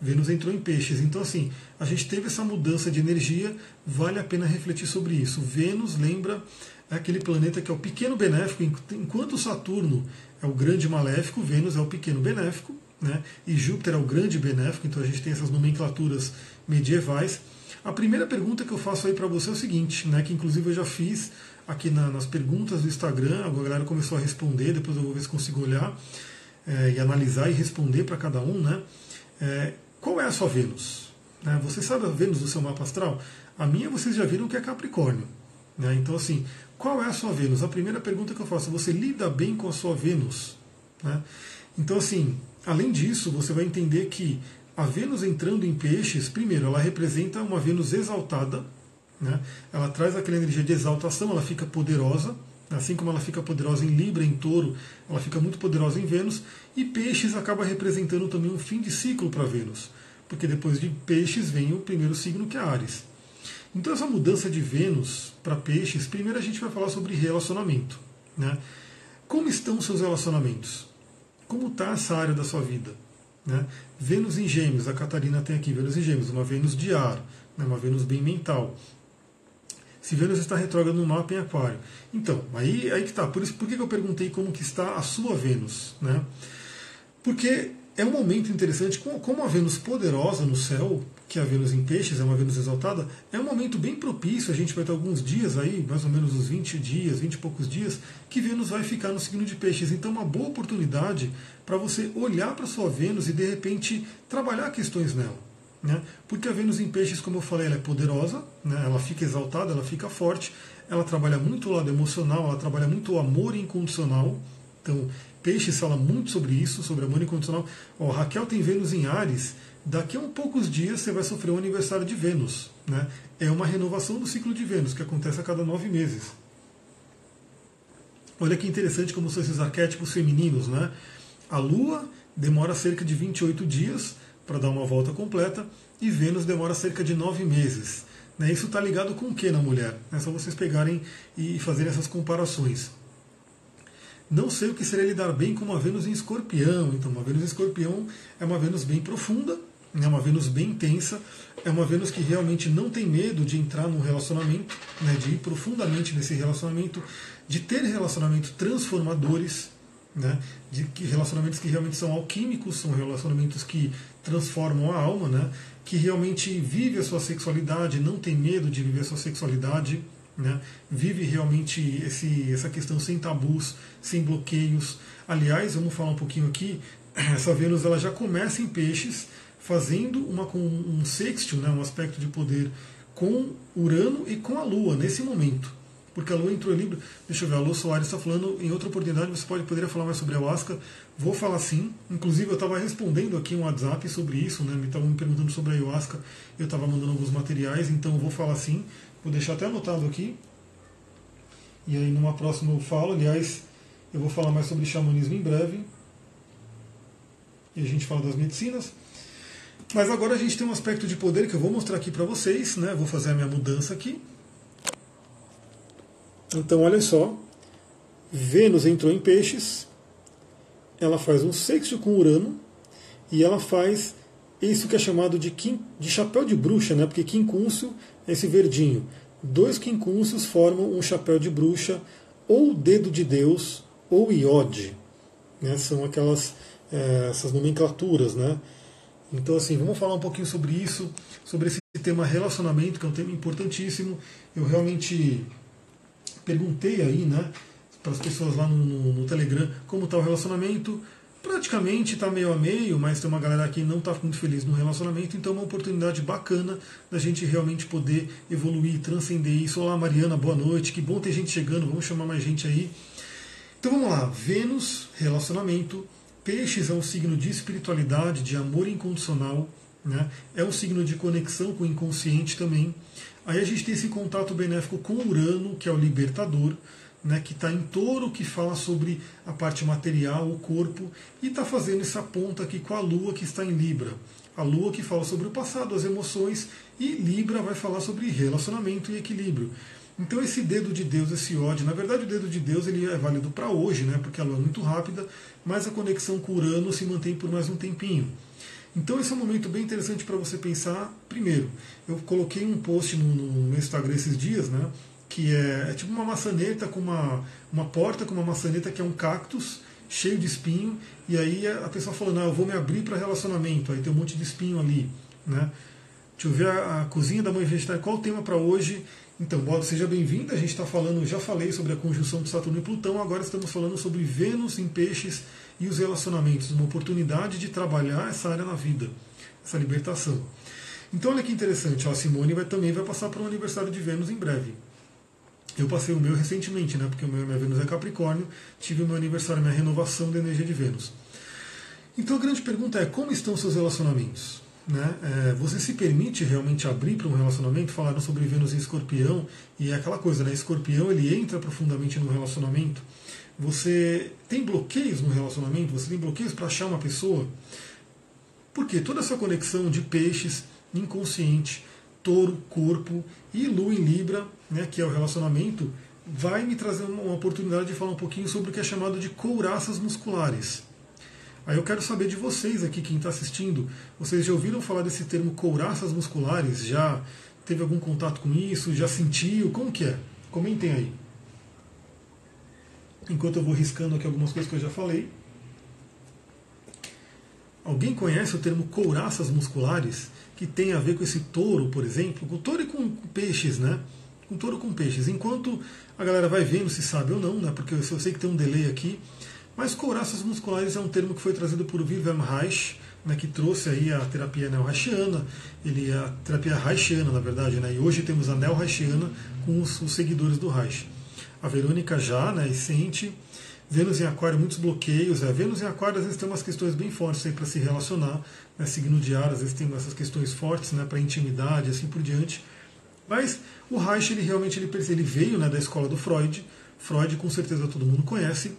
Vênus entrou em peixes. Então, assim, a gente teve essa mudança de energia, vale a pena refletir sobre isso. Vênus lembra aquele planeta que é o pequeno benéfico, enquanto Saturno é o grande maléfico, Vênus é o pequeno benéfico, né? e Júpiter é o grande benéfico, então a gente tem essas nomenclaturas medievais. A primeira pergunta que eu faço aí para você é o seguinte, né, que inclusive eu já fiz aqui na, nas perguntas do Instagram, a galera começou a responder, depois eu vou ver se consigo olhar é, e analisar e responder para cada um, né? É, qual é a sua Vênus? Né? Você sabe a Vênus do seu mapa astral? A minha vocês já viram que é Capricórnio. Né? Então, assim, qual é a sua Vênus? A primeira pergunta que eu faço, você lida bem com a sua Vênus? Né? Então, assim, além disso, você vai entender que a Vênus entrando em peixes, primeiro, ela representa uma Vênus exaltada, Né? Ela traz aquela energia de exaltação, ela fica poderosa, assim como ela fica poderosa em Libra, em Touro, ela fica muito poderosa em Vênus, e Peixes acaba representando também um fim de ciclo para Vênus, porque depois de Peixes vem o primeiro signo que é Ares. Então essa mudança de Vênus para Peixes, primeiro a gente vai falar sobre relacionamento. Né? Como estão seus relacionamentos? Como está essa área da sua vida? Né? Vênus em Gêmeos, a Catarina tem aqui Vênus em Gêmeos, uma Vênus de ar, né? uma Vênus bem mental. Se Vênus está retrógrado no mapa em Aquário. Então, aí, aí que está. Por isso, por que eu perguntei como que está a sua Vênus? Né? Porque é um momento interessante, como a Vênus poderosa no céu, que é a Vênus em peixes, é uma Vênus exaltada, é um momento bem propício, a gente vai ter alguns dias aí, mais ou menos uns 20 dias, 20 e poucos dias, que Vênus vai ficar no signo de peixes. Então uma boa oportunidade para você olhar para sua Vênus e de repente trabalhar questões nela. Né? Porque a Vênus em peixes, como eu falei, ela é poderosa, né? ela fica exaltada, ela fica forte, ela trabalha muito o lado emocional, ela trabalha muito o amor incondicional. Então, Peixes fala muito sobre isso, sobre amor incondicional. Ó, Raquel tem Vênus em Ares. Daqui a um poucos dias você vai sofrer o aniversário de Vênus. Né? É uma renovação do ciclo de Vênus, que acontece a cada nove meses. Olha que interessante como são esses arquétipos femininos. Né? A Lua demora cerca de 28 dias para dar uma volta completa e Vênus demora cerca de nove meses. Né? Isso está ligado com o que na mulher? É só vocês pegarem e fazerem essas comparações. Não sei o que seria lidar bem com uma Vênus em escorpião. Então, uma Vênus em escorpião é uma Vênus bem profunda, é uma Vênus bem intensa, é uma Vênus que realmente não tem medo de entrar num relacionamento, né, de ir profundamente nesse relacionamento, de ter relacionamentos transformadores, né, de que relacionamentos que realmente são alquímicos, são relacionamentos que transformam a alma, né, que realmente vive a sua sexualidade, não tem medo de viver a sua sexualidade né? vive realmente esse, essa questão sem tabus, sem bloqueios. Aliás, vamos falar um pouquinho aqui, essa Vênus ela já começa em peixes, fazendo uma, um sextil, né, um aspecto de poder com Urano e com a Lua, nesse momento. Porque a Lua entrou em Libra. Deixa eu ver, a Lua Soares está falando em outra oportunidade, você pode poderia falar mais sobre a Ayahuasca. Vou falar sim. Inclusive, eu estava respondendo aqui um WhatsApp sobre isso, né? Me estavam me perguntando sobre a Ayahuasca, eu estava mandando alguns materiais, então vou falar sim. Vou deixar até anotado aqui. E aí numa próxima eu falo, aliás, eu vou falar mais sobre xamanismo em breve. E a gente fala das medicinas. Mas agora a gente tem um aspecto de poder que eu vou mostrar aqui para vocês, né? Vou fazer a minha mudança aqui. Então, olha só. Vênus entrou em peixes. Ela faz um sexto com Urano. E ela faz isso que é chamado de, quim, de chapéu de bruxa, né? Porque quincúncio esse verdinho. Dois quincúncios formam um chapéu de bruxa, ou dedo de Deus, ou iode. Né? São aquelas é, essas nomenclaturas. Né? Então, assim, vamos falar um pouquinho sobre isso, sobre esse tema relacionamento, que é um tema importantíssimo. Eu realmente perguntei aí, né, para as pessoas lá no, no, no Telegram como está o relacionamento praticamente está meio a meio, mas tem uma galera que não está muito feliz no relacionamento, então é uma oportunidade bacana da gente realmente poder evoluir, transcender isso. Olá, Mariana, boa noite, que bom ter gente chegando, vamos chamar mais gente aí. Então vamos lá, Vênus, relacionamento, Peixes é um signo de espiritualidade, de amor incondicional, né? é um signo de conexão com o inconsciente também. Aí a gente tem esse contato benéfico com Urano, que é o libertador né, que está em touro, que fala sobre a parte material, o corpo, e está fazendo essa ponta aqui com a lua, que está em Libra. A lua que fala sobre o passado, as emoções, e Libra vai falar sobre relacionamento e equilíbrio. Então esse dedo de Deus, esse ódio, na verdade o dedo de Deus ele é válido para hoje, né, porque a lua é muito rápida, mas a conexão com Urano se mantém por mais um tempinho. Então esse é um momento bem interessante para você pensar. Primeiro, eu coloquei um post no, no meu Instagram esses dias, né, que é, é, tipo uma maçaneta com uma, uma porta com uma maçaneta que é um cactus cheio de espinho, e aí a pessoa falando, ah, eu vou me abrir para relacionamento, aí tem um monte de espinho ali. Né? Deixa eu ver a, a cozinha da mãe vegetária, qual o tema para hoje? Então, Bob, seja bem-vindo. A gente está falando, já falei sobre a conjunção de Saturno e Plutão, agora estamos falando sobre Vênus em peixes e os relacionamentos, uma oportunidade de trabalhar essa área na vida, essa libertação. Então, olha que interessante, a Simone vai, também vai passar para o aniversário de Vênus em breve. Eu passei o meu recentemente, né? Porque o meu, minha Vênus é Capricórnio, tive o meu aniversário, minha renovação da energia de Vênus. Então a grande pergunta é como estão seus relacionamentos? né? É, você se permite realmente abrir para um relacionamento? Falaram sobre Vênus em Escorpião e é aquela coisa, né? Escorpião ele entra profundamente no relacionamento. Você tem bloqueios no relacionamento? Você tem bloqueios para achar uma pessoa? Porque toda essa conexão de peixes, inconsciente, touro, corpo e lua em Libra, né, que é o relacionamento, vai me trazer uma oportunidade de falar um pouquinho sobre o que é chamado de couraças musculares. Aí eu quero saber de vocês aqui, quem está assistindo, vocês já ouviram falar desse termo couraças musculares? Já teve algum contato com isso? Já sentiu? Como que é? Comentem aí. Enquanto eu vou riscando aqui algumas coisas que eu já falei. Alguém conhece o termo couraças musculares? Que tem a ver com esse touro, por exemplo? Com touro e com peixes, né? Com touro com peixes. Enquanto a galera vai vendo se sabe ou não, né? Porque eu sei que tem um delay aqui. Mas couraças musculares é um termo que foi trazido por Wilhelm Reich, né, que trouxe aí a terapia neo-reichiana, ele a terapia reichiana, na verdade, né, e hoje temos a neo-reichiana com os, os, seguidores do Reich. A Verônica já, né, e sente, Vênus em Aquário, muitos bloqueios, é, Vênus em Aquário às vezes tem umas questões bem fortes para se relacionar, né, signo de ar, às vezes tem essas questões fortes né, para intimidade, assim por diante, mas o Reich, ele realmente ele, ele veio né, da escola do Freud, Freud com certeza todo mundo conhece,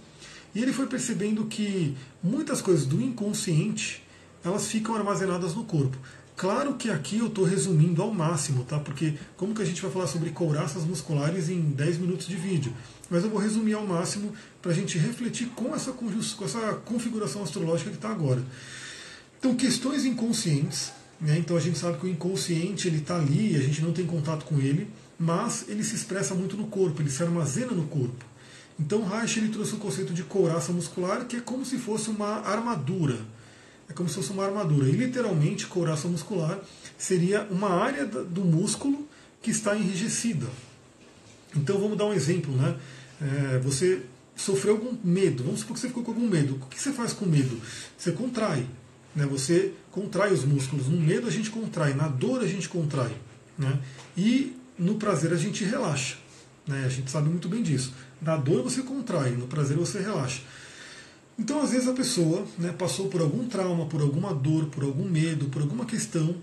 e ele foi percebendo que muitas coisas do inconsciente elas ficam armazenadas no corpo. Claro que aqui eu estou resumindo ao máximo, tá? Porque como que a gente vai falar sobre couraças musculares em 10 minutos de vídeo? Mas eu vou resumir ao máximo para a gente refletir com essa, com essa configuração astrológica que está agora. Então, questões inconscientes, né? Então a gente sabe que o inconsciente ele está ali, a gente não tem contato com ele, mas ele se expressa muito no corpo, ele se armazena no corpo. Então Reich ele trouxe o conceito de couraça muscular, que é como se fosse uma armadura. É como se fosse uma armadura. E literalmente, couraça muscular seria uma área do músculo que está enrijecida. Então vamos dar um exemplo, né? É, você sofreu algum medo, vamos supor que você ficou com algum medo. O que você faz com medo? Você contrai. Né? Você contrai os músculos. No medo a gente contrai, na dor a gente contrai. Né? E no prazer a gente relaxa. Né? A gente sabe muito bem disso. Na dor você contrai, no prazer você relaxa. Então, às vezes, a pessoa né, passou por algum trauma, por alguma dor, por algum medo, por alguma questão.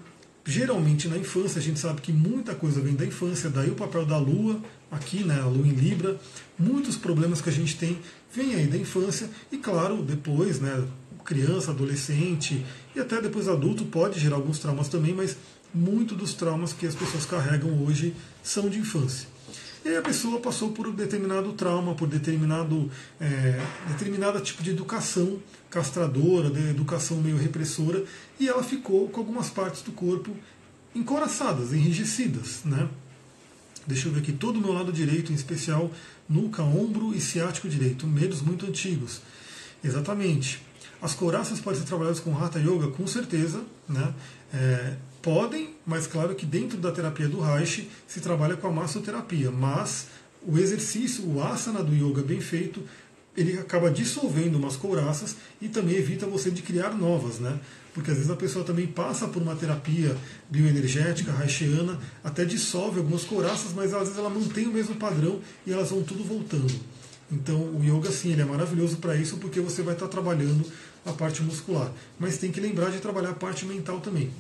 Geralmente na infância, a gente sabe que muita coisa vem da infância, daí o papel da lua, aqui, né, a lua em Libra. Muitos problemas que a gente tem vêm aí da infância, e claro, depois, né, criança, adolescente e até depois adulto pode gerar alguns traumas também, mas muito dos traumas que as pessoas carregam hoje são de infância. E a pessoa passou por um determinado trauma, por determinado é, tipo de educação castradora, de educação meio repressora, e ela ficou com algumas partes do corpo encoraçadas, enrijecidas, né? Deixa eu ver aqui, todo o meu lado direito, em especial nuca, ombro e ciático direito, medos muito antigos. Exatamente. As couraças podem ser trabalhadas com Hatha Yoga, com certeza, né? É, Podem, mas claro que dentro da terapia do Reich se trabalha com a massoterapia, mas o exercício, o asana do yoga bem feito, ele acaba dissolvendo umas couraças e também evita você de criar novas, né? Porque às vezes a pessoa também passa por uma terapia bioenergética, reichiana, até dissolve algumas couraças, mas às vezes ela mantém o mesmo padrão e elas vão tudo voltando. Então o yoga sim, ele é maravilhoso para isso porque você vai estar trabalhando a parte muscular, mas tem que lembrar de trabalhar a parte mental também.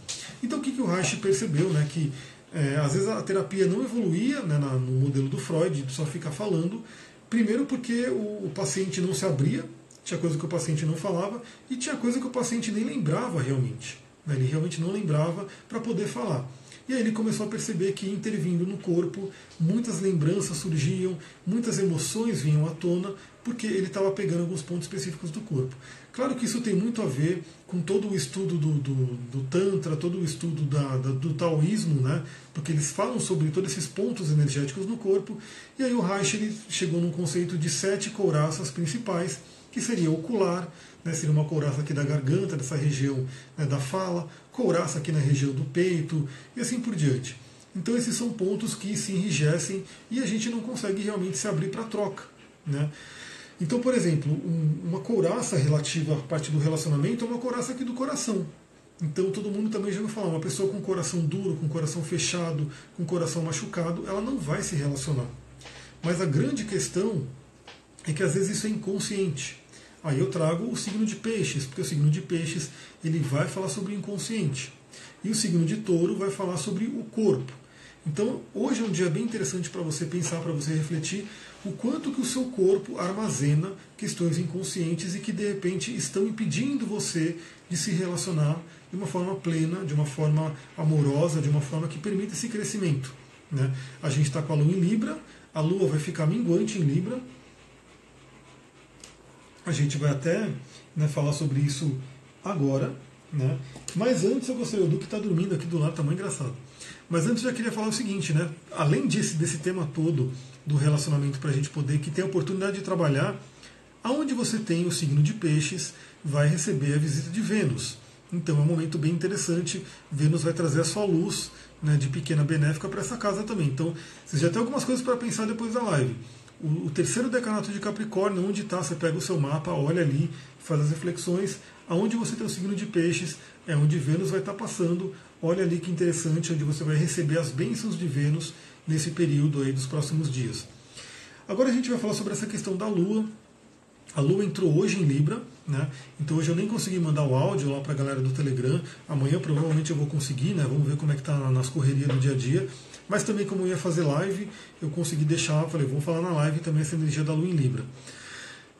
Então o que, que o Reich percebeu, né, que é, às vezes a terapia não evoluía né, no modelo do Freud, só ficar falando, primeiro porque o, o paciente não se abria, tinha coisa que o paciente não falava e tinha coisa que o paciente nem lembrava realmente. Né, ele realmente não lembrava para poder falar. E aí ele começou a perceber que intervindo no corpo, muitas lembranças surgiam, muitas emoções vinham à tona, porque ele estava pegando alguns pontos específicos do corpo. Claro que isso tem muito a ver com todo o estudo do, do, do Tantra, todo o estudo da, da, do taoísmo, né? porque eles falam sobre todos esses pontos energéticos no corpo, e aí o Reich ele chegou num conceito de sete couraças principais, que seria ocular, né? seria uma couraça aqui da garganta, dessa região né, da fala, couraça aqui na região do peito, e assim por diante. Então esses são pontos que se enrijecem e a gente não consegue realmente se abrir para troca. Né? Então, por exemplo, um, uma couraça relativa à parte do relacionamento é uma couraça aqui do coração. Então todo mundo também já ouviu falar, uma pessoa com coração duro, com coração fechado, com coração machucado, ela não vai se relacionar. Mas a grande questão é que às vezes isso é inconsciente. Aí eu trago o signo de peixes, porque o signo de peixes ele vai falar sobre o inconsciente. E o signo de touro vai falar sobre o corpo. Então, hoje é um dia bem interessante para você pensar, para você refletir o quanto que o seu corpo armazena questões inconscientes e que de repente estão impedindo você de se relacionar de uma forma plena, de uma forma amorosa, de uma forma que permita esse crescimento. Né? A gente está com a Lua em Libra, a Lua vai ficar minguante em Libra. A gente vai até né, falar sobre isso agora. Né? Mas antes eu gostaria, o Duque está dormindo aqui do lado, está muito engraçado. Mas antes eu já queria falar o seguinte, né? Além desse, desse tema todo do relacionamento para a gente poder que ter a oportunidade de trabalhar, aonde você tem o signo de peixes, vai receber a visita de Vênus. Então é um momento bem interessante. Vênus vai trazer a sua luz né, de pequena benéfica para essa casa também. Então você já tem algumas coisas para pensar depois da live. O, o terceiro decanato de Capricórnio, onde está, você pega o seu mapa, olha ali, faz as reflexões. Aonde você tem o signo de peixes, é onde Vênus vai estar tá passando. Olha ali que interessante, onde você vai receber as bênçãos de Vênus nesse período aí dos próximos dias. Agora a gente vai falar sobre essa questão da Lua. A Lua entrou hoje em Libra, né? Então hoje eu nem consegui mandar o áudio lá para a galera do Telegram. Amanhã provavelmente eu vou conseguir, né? Vamos ver como é que tá nas correrias do dia a dia. Mas também como eu ia fazer live, eu consegui deixar, falei, vou falar na live também essa energia da Lua em Libra.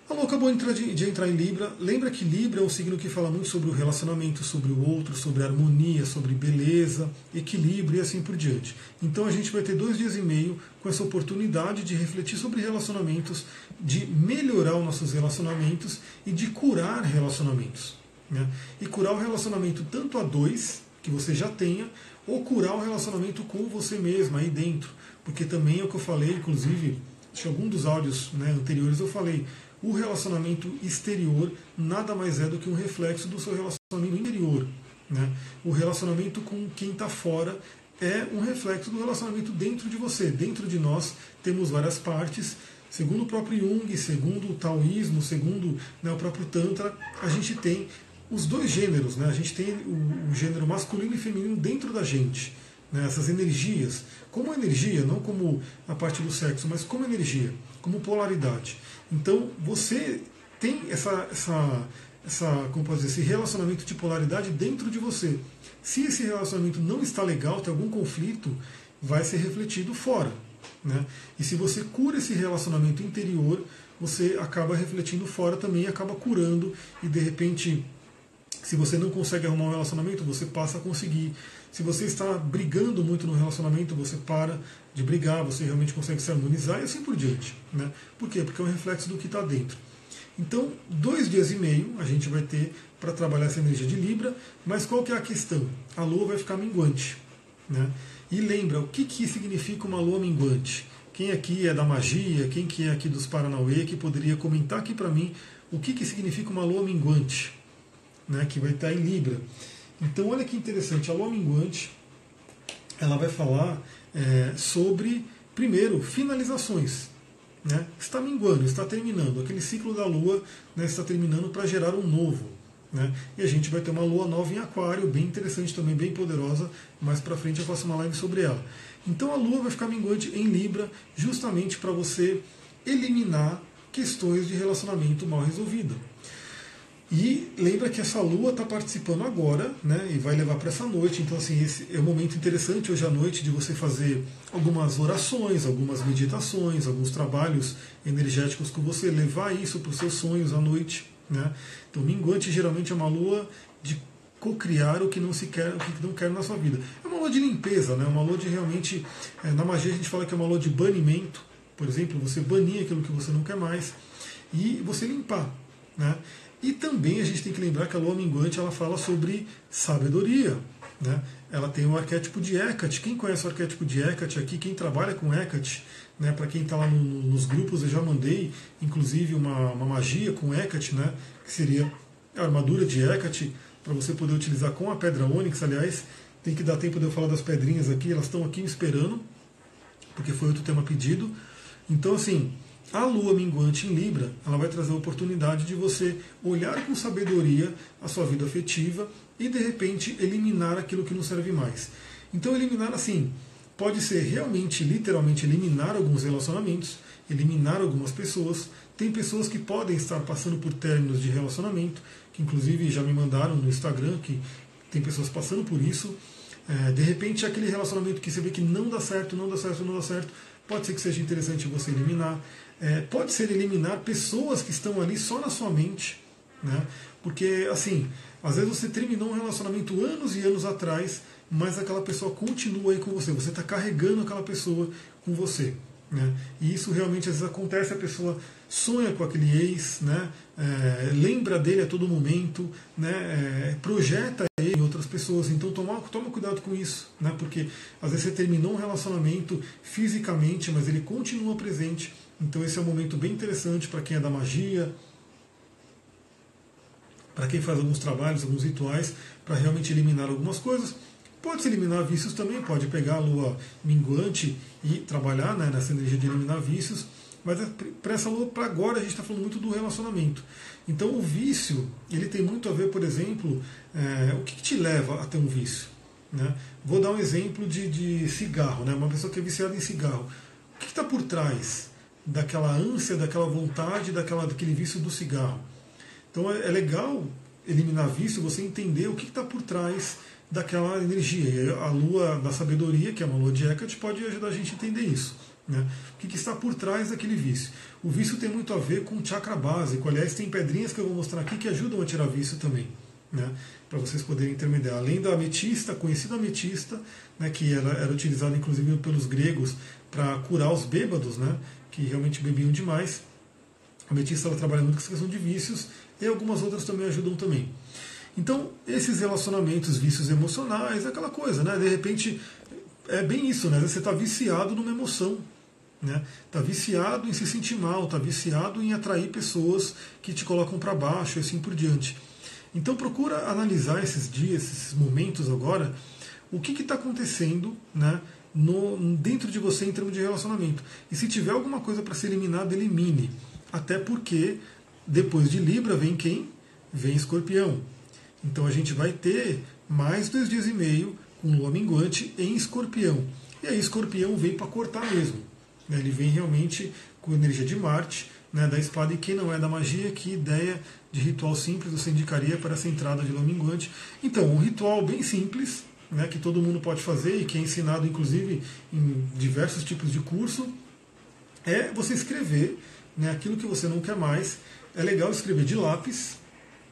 A Lua acabou de, de, entrar em Libra. Lembra que Libra é um signo que fala muito sobre o relacionamento, sobre o outro, sobre harmonia, sobre beleza, equilíbrio e assim por diante. Então a gente vai ter dois dias e meio com essa oportunidade de refletir sobre relacionamentos, de melhorar os nossos relacionamentos e de curar relacionamentos. Né? E curar o relacionamento tanto a dois, que você já tenha, ou curar o relacionamento com você mesmo aí dentro. Porque também é o que eu falei, inclusive, acho que algum dos áudios né, anteriores eu falei o relacionamento exterior nada mais é do que um reflexo do seu relacionamento interior. Né? O relacionamento com quem está fora é um reflexo do relacionamento dentro de você. Dentro de nós temos várias partes. Segundo o próprio Jung, segundo o taoísmo, segundo né, o próprio Tantra, a gente tem os dois gêneros. Né? A gente tem o, o gênero masculino e feminino dentro da gente. Né? Essas energias. Como energia, não como a parte do sexo, mas como energia, como polaridade. Então você tem essa, essa, essa, como dizer, esse relacionamento de polaridade dentro de você. Se esse relacionamento não está legal, tem algum conflito, vai ser refletido fora. Né? E se você cura esse relacionamento interior, você acaba refletindo fora também acaba curando. E de repente, se você não consegue arrumar um relacionamento, você passa a conseguir. Se você está brigando muito no relacionamento, você para de brigar, você realmente consegue se harmonizar e assim por diante. Né? Por quê? Porque é um reflexo do que está dentro. Então, dois dias e meio a gente vai ter para trabalhar essa energia de Libra, mas qual que é a questão? A Lua vai ficar minguante. Né? E lembra, o que, que significa uma Lua minguante? Quem aqui é da magia, quem que é aqui dos Paranauê, que poderia comentar aqui para mim o que, que significa uma Lua minguante, né? que vai estar em Libra. Então, olha que interessante, a Lua minguante, ela vai falar é, sobre, primeiro, finalizações. Né? Está minguando, está terminando. Aquele ciclo da Lua né, está terminando para gerar um novo. Né? E a gente vai ter uma Lua nova em Aquário, bem interessante também, bem poderosa. Mais para frente eu faço uma live sobre ela. Então a Lua vai ficar minguante em Libra, justamente para você eliminar questões de relacionamento mal resolvido. E lembra que essa lua está participando agora, né? E vai levar para essa noite. Então, assim, esse é um momento interessante hoje à noite de você fazer algumas orações, algumas meditações, alguns trabalhos energéticos com você, levar isso para os seus sonhos à noite, né? Então, minguante geralmente é uma lua de cocriar o que não se quer, o que não quer na sua vida. É uma lua de limpeza, né? Uma lua de realmente, é, na magia a gente fala que é uma lua de banimento. Por exemplo, você banir aquilo que você não quer mais e você limpar, né? E também a gente tem que lembrar que a lua minguante ela fala sobre sabedoria. Né? Ela tem o arquétipo de Hecate. Quem conhece o arquétipo de Hecate aqui, quem trabalha com Hecate, né, para quem está lá no, nos grupos, eu já mandei inclusive uma, uma magia com Hecate, né, que seria a armadura de Hecate, para você poder utilizar com a pedra ônix. Aliás, tem que dar tempo de eu falar das pedrinhas aqui, elas estão aqui me esperando, porque foi outro tema pedido. Então, assim, a lua minguante em Libra, ela vai trazer a oportunidade de você olhar com sabedoria a sua vida afetiva e de repente eliminar aquilo que não serve mais. Então eliminar assim, pode ser realmente, literalmente eliminar alguns relacionamentos, eliminar algumas pessoas. Tem pessoas que podem estar passando por términos de relacionamento, que inclusive já me mandaram no Instagram que tem pessoas passando por isso. É, de repente, aquele relacionamento que você vê que não dá certo, não dá certo, não dá certo, pode ser que seja interessante você eliminar. É, pode ser eliminar pessoas que estão ali só na sua mente, né? Porque, assim, às vezes você terminou um relacionamento anos e anos atrás, mas aquela pessoa continua aí com você. Você está carregando aquela pessoa com você. Né? E isso realmente às vezes acontece, a pessoa sonha com aquele ex, né? É, lembra dele a todo momento, né? É, projeta ele em outras pessoas. Então toma, toma cuidado com isso, né? porque às vezes você terminou um relacionamento fisicamente, mas ele continua presente. Então esse é um momento bem interessante para quem é da magia, para quem faz alguns trabalhos, alguns rituais, para realmente eliminar algumas coisas. Pode-se eliminar vícios também, pode pegar a lua minguante e trabalhar né, nessa energia de eliminar vícios, mas é para essa lua, para agora, a gente está falando muito do relacionamento. Então o vício, ele tem muito a ver, por exemplo, é, o que, que, te leva a ter um vício. Né? Vou dar um exemplo de, de cigarro, né? uma pessoa que é viciada em cigarro. O que está por trás daquela ânsia, daquela vontade, daquela, daquele vício do cigarro? Então é, é legal eliminar vício, você entender o que está por trás daquela energia. E a lua da sabedoria, que é uma lua de Hecate, pode ajudar a gente a entender isso. Né? O que, que, está por trás daquele vício? O vício tem muito a ver com o chakra básico. Aliás, tem pedrinhas que eu vou mostrar aqui que ajudam a tirar vício também. Né? Para vocês poderem intermediar. Além da ametista, conhecida ametista, né, que era, era utilizada inclusive pelos gregos para curar os bêbados, né, que realmente bebiam demais. A ametista ela trabalha muito com essa questão de vícios e algumas outras também ajudam também. Então, esses relacionamentos, vícios emocionais, é aquela coisa, né? De repente, é bem isso, né? Você está viciado numa emoção, né? Está viciado em se sentir mal, está viciado em atrair pessoas que te colocam para baixo e assim por diante. Então, procura analisar esses dias, esses momentos agora, o que está acontecendo, né? No, dentro de você em termos de relacionamento. E se tiver alguma coisa para ser eliminada, elimine. Até porque depois de Libra vem quem? Vem Escorpião. Então a gente vai ter mais dois dias e meio com lua minguante em escorpião. E aí escorpião vem para cortar mesmo. Né? Ele vem realmente com energia de Marte, né, da espada, e quem não é da magia, que ideia de ritual simples você indicaria para essa entrada de lua minguante? Então, um ritual bem simples, né, que todo mundo pode fazer e que é ensinado inclusive em diversos tipos de curso, é você escrever né, aquilo que você não quer mais. É legal escrever de lápis,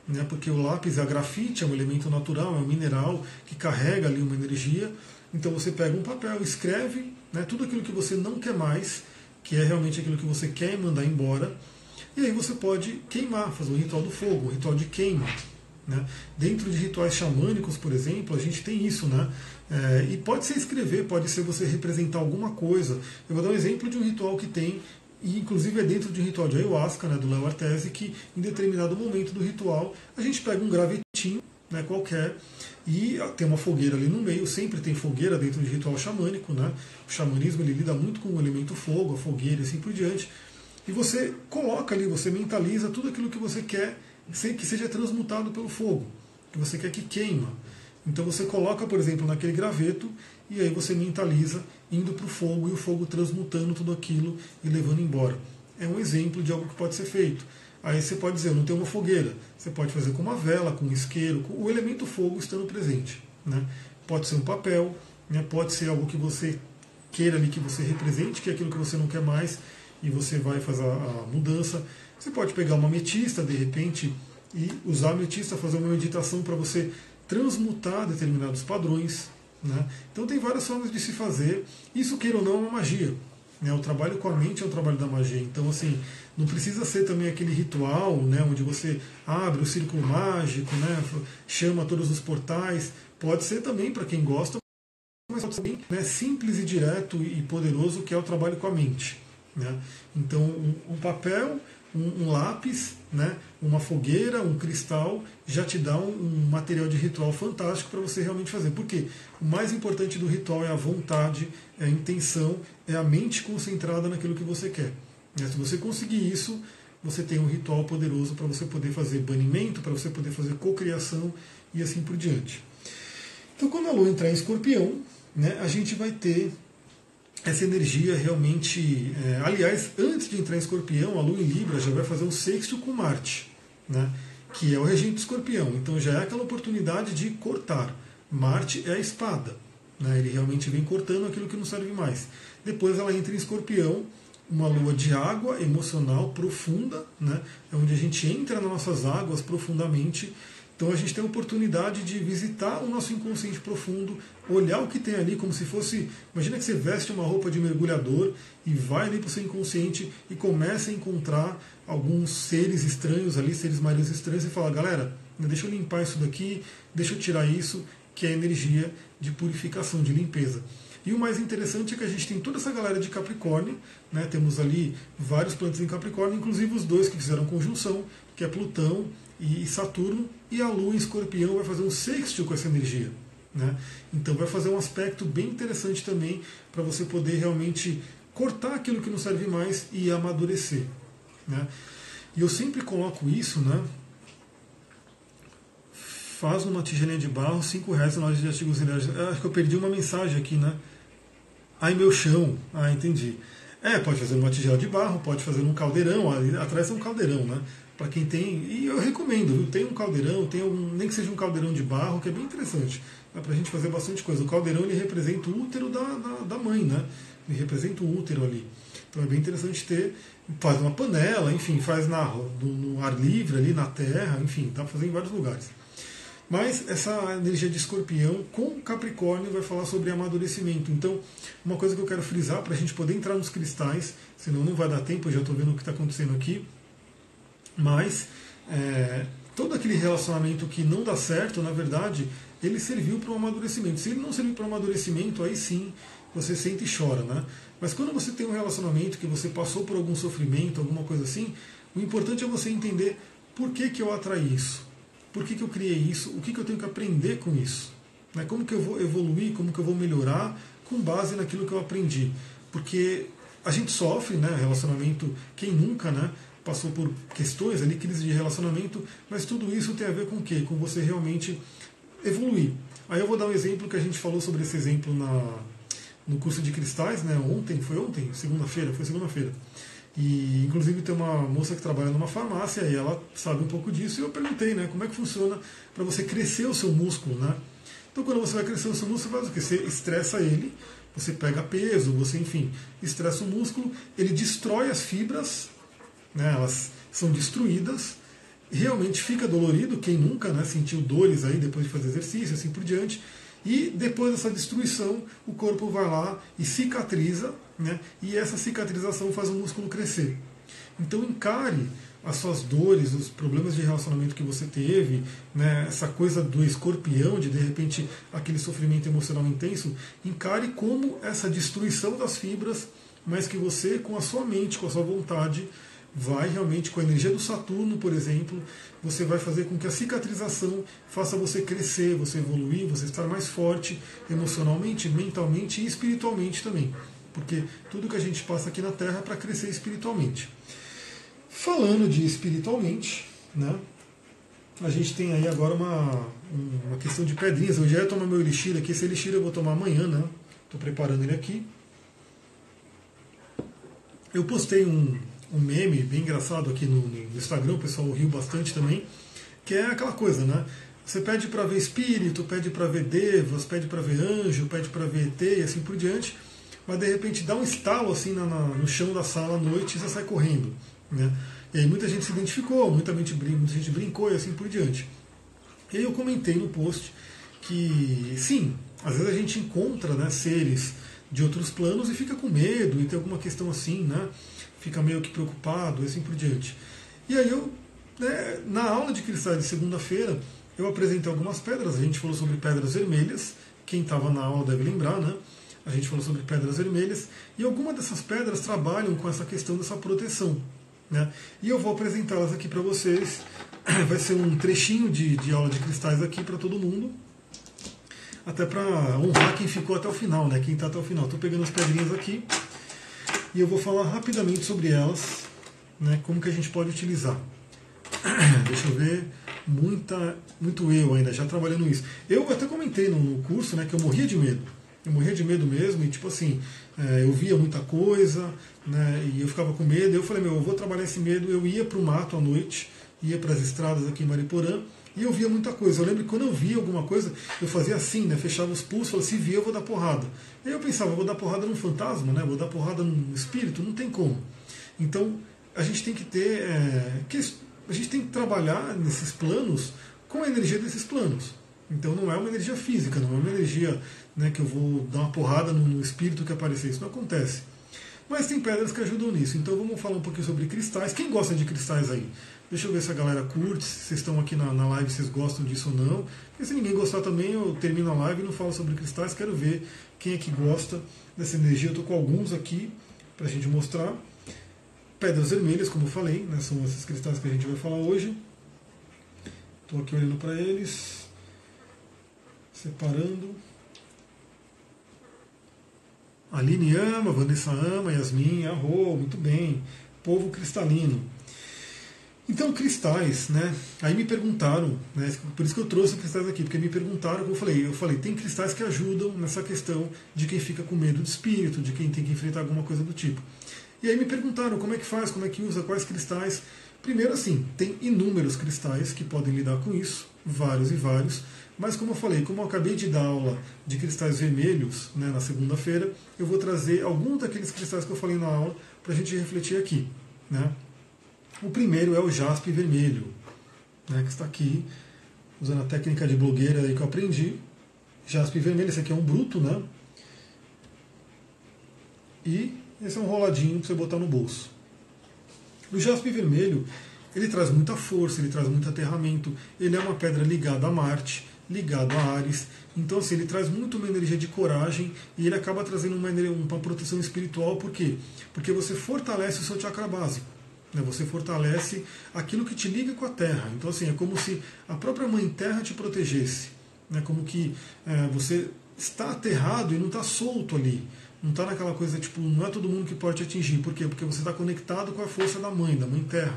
né, porque o lápis, a grafite, é um elemento natural, é um mineral que carrega ali uma energia. Então você pega um papel, escreve né, tudo aquilo que você não quer mais, que é realmente aquilo que você quer mandar embora, e aí você pode queimar, fazer um ritual do fogo, um ritual de queima. Né? Dentro de rituais xamânicos, por exemplo, a gente tem isso, né? É, e pode ser escrever, pode ser você representar alguma coisa. Eu vou dar um exemplo de um ritual que tem e inclusive é dentro de um ritual de ayahuasca, né, do Léo Artese, que em determinado momento do ritual a gente pega um gravetinho né, qualquer e tem uma fogueira ali no meio, sempre tem fogueira dentro de ritual xamânico, né? O xamanismo ele lida muito com o elemento fogo, a fogueira e assim por diante. E você coloca ali, você mentaliza tudo aquilo que você quer que seja transmutado pelo fogo, que você quer que queima. Então você coloca, por exemplo, naquele graveto e aí você mentaliza indo para o fogo e o fogo transmutando tudo aquilo e levando embora. É um exemplo de algo que pode ser feito. Aí você pode dizer, eu não tenho uma fogueira. Você pode fazer com uma vela, com um isqueiro, com o elemento fogo estando presente. Né? Pode ser um papel, né? pode ser algo que você queira ali, que você represente, que é aquilo que você não quer mais, e você vai fazer a mudança. Você pode pegar uma ametista, de repente, e usar a ametista, fazer uma meditação para você transmutar determinados padrões. Né? Então tem várias formas de se fazer. Isso, queira ou não, é uma magia. Né? O trabalho com a mente é o trabalho da magia. Então, assim, não precisa ser também aquele ritual né, onde você abre o círculo mágico, né, chama todos os portais. Pode ser também para quem gosta, mas pode ser bem né, simples e direto e poderoso, que é o trabalho com a mente. Né? Então, um, um papel um, um, lápis, né, uma fogueira, um cristal, já te dá um, um material de ritual fantástico para você realmente fazer. Porque o mais importante do ritual é a vontade, é a intenção, é a mente concentrada naquilo que você quer. Né? Se você conseguir isso, você tem um ritual poderoso para você poder fazer banimento, para você poder fazer cocriação e assim por diante. Então, quando a Lua entrar em escorpião, né, a gente vai ter essa energia realmente. É, aliás, antes de entrar em escorpião, a Lua em Libra já vai fazer um sexto com Marte. Né? que é o regente escorpião. Então já é aquela oportunidade de cortar. Marte é a espada. Né? Ele realmente vem cortando aquilo que não serve mais. Depois ela entra em escorpião, uma lua de água emocional profunda, né? é onde a gente entra nas nossas águas profundamente. Então a gente tem a oportunidade de visitar o nosso inconsciente profundo, olhar o que tem ali como se fosse. Imagina que você veste uma roupa de mergulhador e vai ali para o seu inconsciente e começa a encontrar alguns seres estranhos ali, seres marinhos estranhos, e fala, galera, deixa eu limpar isso daqui, deixa eu tirar isso, que é a energia de purificação, de limpeza. E o mais interessante é que a gente tem toda essa galera de Capricórnio, né? temos ali vários planetas em Capricórnio, inclusive os dois que fizeram conjunção, que é Plutão e Saturno, e a Lua em Escorpião vai fazer um sextil com essa energia. Né? Então vai fazer um aspecto bem interessante também para você poder realmente cortar aquilo que não serve mais e amadurecer. Né? E eu sempre coloco isso, né? Faz uma tigelinha de barro, 5 reais na loja de artigos elétricos. Acho que eu perdi uma mensagem aqui, né? Ai meu chão. Ah, entendi. É, pode fazer uma tigela de barro, pode fazer um caldeirão, ali atrás é um caldeirão, né? Para quem tem, e eu recomendo, viu? tem um caldeirão, tem um, nem que seja um caldeirão de barro, que é bem interessante. Dá pra gente fazer bastante coisa. O caldeirão ele representa o útero da, da, da mãe, né? Ele representa o útero ali. Então é bem interessante ter faz uma panela, enfim, faz na, no, no, ar livre ali na terra, enfim, dá para fazer em vários lugares. Mas essa energia de escorpião com Capricórnio vai falar sobre amadurecimento. Então, uma coisa que eu quero frisar para a gente poder entrar nos cristais, senão não vai dar tempo, eu já estou vendo o que está acontecendo aqui. Mas é, todo aquele relacionamento que não dá certo, na verdade, ele serviu para o amadurecimento. Se ele não serviu para o amadurecimento, aí sim você sente e chora, né? Mas quando você tem um relacionamento que você passou por algum sofrimento, alguma coisa assim, o importante é você entender por que, que eu atraí isso, por que, que eu criei isso, o que, que eu tenho que aprender com isso, né? como que eu vou evoluir, como que eu vou melhorar com base naquilo que eu aprendi. Porque a gente sofre, né? Relacionamento, quem nunca, né? Passou por questões ali, crise de relacionamento, mas tudo isso tem a ver com o quê? Com você realmente evoluir. Aí eu vou dar um exemplo que a gente falou sobre esse exemplo na, no curso de cristais, né? Ontem, foi ontem? Segunda-feira? Foi segunda-feira. E inclusive tem uma moça que trabalha numa farmácia e ela sabe um pouco disso. E eu perguntei, né? Como é que funciona para você crescer o seu músculo, né? Então quando você vai crescer o seu músculo, faz o quê? Você estressa ele, você pega peso, você, enfim, estressa o músculo, ele destrói as fibras, né? Elas são destruídas realmente fica dolorido, quem nunca né, sentiu dores aí depois de fazer exercício, assim por diante. E depois dessa destruição, o corpo vai lá e cicatriza, né? e essa cicatrização faz o músculo crescer. Então encare as suas dores, os problemas de relacionamento que você teve, né? essa coisa do escorpião, de de repente aquele sofrimento emocional intenso, encare como essa destruição das fibras, mas que você, com a sua mente, com a sua vontade, vai realmente, com a energia do Saturno, por exemplo, você vai fazer com que a cicatrização faça você crescer, você evoluir, você estar mais forte emocionalmente, mentalmente e espiritualmente também. Porque tudo que a gente passa aqui na Terra é para crescer espiritualmente. Falando de espiritualmente, né, a gente tem aí agora uma, uma questão de pedrinhas. Eu já ia tomar meu elixir aqui, esse elixir eu vou tomar amanhã, né? Estou preparando ele aqui. Eu postei um, um meme bem engraçado aqui no, no Instagram, o pessoal riu bastante também, que é aquela coisa, né? Você pede para ver espírito, pede para ver devas, pede para ver anjo, pede para ver ET e assim por diante, mas de repente dá um estalo assim na, na, no chão da sala à noite e você sai correndo. Né? E aí muita gente se identificou, muita gente, muita gente brincou e assim por diante. E aí eu comentei no post que, sim, às vezes a gente encontra né, seres de outros planos e fica com medo e tem alguma questão assim, né? Fica meio que preocupado assim por diante. E aí eu, né, na aula de cristais de segunda-feira, eu apresentei algumas pedras, a gente falou sobre pedras vermelhas, quem estava na aula deve lembrar, né? A gente falou sobre pedras vermelhas, e algumas dessas pedras trabalham com essa questão dessa proteção. Né? E eu vou apresentá-las aqui para vocês. Vai ser um trechinho de, de aula de cristais aqui para todo mundo. Até para honrar quem ficou até o final, né? Quem está até o final. Estou pegando as pedrinhas aqui e eu vou falar rapidamente sobre elas, né, como que a gente pode utilizar. Deixa eu ver, muita, muito eu ainda, já trabalhando isso. Eu até comentei no, no curso né, que eu morria de medo. Eu morria de medo mesmo, e tipo assim, é, eu via muita coisa, né, e eu ficava com medo. Eu falei, meu, eu vou trabalhar esse medo. Eu ia para o mato à noite, ia para as estradas aqui em Mariporã e eu via muita coisa. Eu lembro que quando eu via alguma coisa, eu fazia assim, né? Fechava os pulsos, falava, se vier eu vou dar porrada. E aí eu pensava, vou dar porrada num fantasma, né? Vou dar porrada num espírito, não tem como. Então a gente tem que ter. É, que, a gente tem que trabalhar nesses planos com a energia desses planos. Então não é uma energia física, não é uma energia né, que eu vou dar uma porrada no espírito que aparecer. Isso não acontece. Mas tem pedras que ajudam nisso. Então vamos falar um pouquinho sobre cristais. Quem gosta de cristais aí? Deixa eu ver se a galera curte, se vocês estão aqui na, na live, vocês gostam disso ou não. E se ninguém gostar também, eu termino a live e não falo sobre cristais. Quero ver quem é que gosta dessa energia. Eu estou com alguns aqui para a gente mostrar. Pedras vermelhas, como eu falei, né, são esses cristais que a gente vai falar hoje. Estou aqui olhando para eles, separando. Aline ama, Vanessa ama, Yasmin, arro, muito bem. Povo cristalino. Então, cristais, né? Aí me perguntaram, né? Por isso que eu trouxe cristais aqui, porque me perguntaram, eu falei, eu falei, tem cristais que ajudam nessa questão de quem fica com medo de espírito, de quem tem que enfrentar alguma coisa do tipo. E aí me perguntaram como é que faz, como é que usa, quais cristais. Primeiro, assim, tem inúmeros cristais que podem lidar com isso, vários e vários. Mas como eu falei, como eu acabei de dar aula de cristais vermelhos né, na segunda-feira, eu vou trazer alguns daqueles cristais que eu falei na aula para a gente refletir aqui. Né? O primeiro é o jaspe vermelho, né, que está aqui, usando a técnica de blogueira aí que eu aprendi. Jaspe vermelho, esse aqui é um bruto, né? E esse é um roladinho para você botar no bolso. O jaspe vermelho, ele traz muita força, ele traz muito aterramento, ele é uma pedra ligada a Marte, ligado a Ares. Então, assim, ele traz muito uma energia de coragem e ele acaba trazendo uma, uma proteção espiritual, por quê? Porque você fortalece o seu chakra básico. Né? Você fortalece aquilo que te liga com a Terra. Então, assim, é como se a própria Mãe Terra te protegesse. Né? Como que é, você está aterrado e não está solto ali. Não está naquela coisa, tipo, não é todo mundo que pode te atingir. Por quê? Porque você está conectado com a força da mãe, da mãe terra.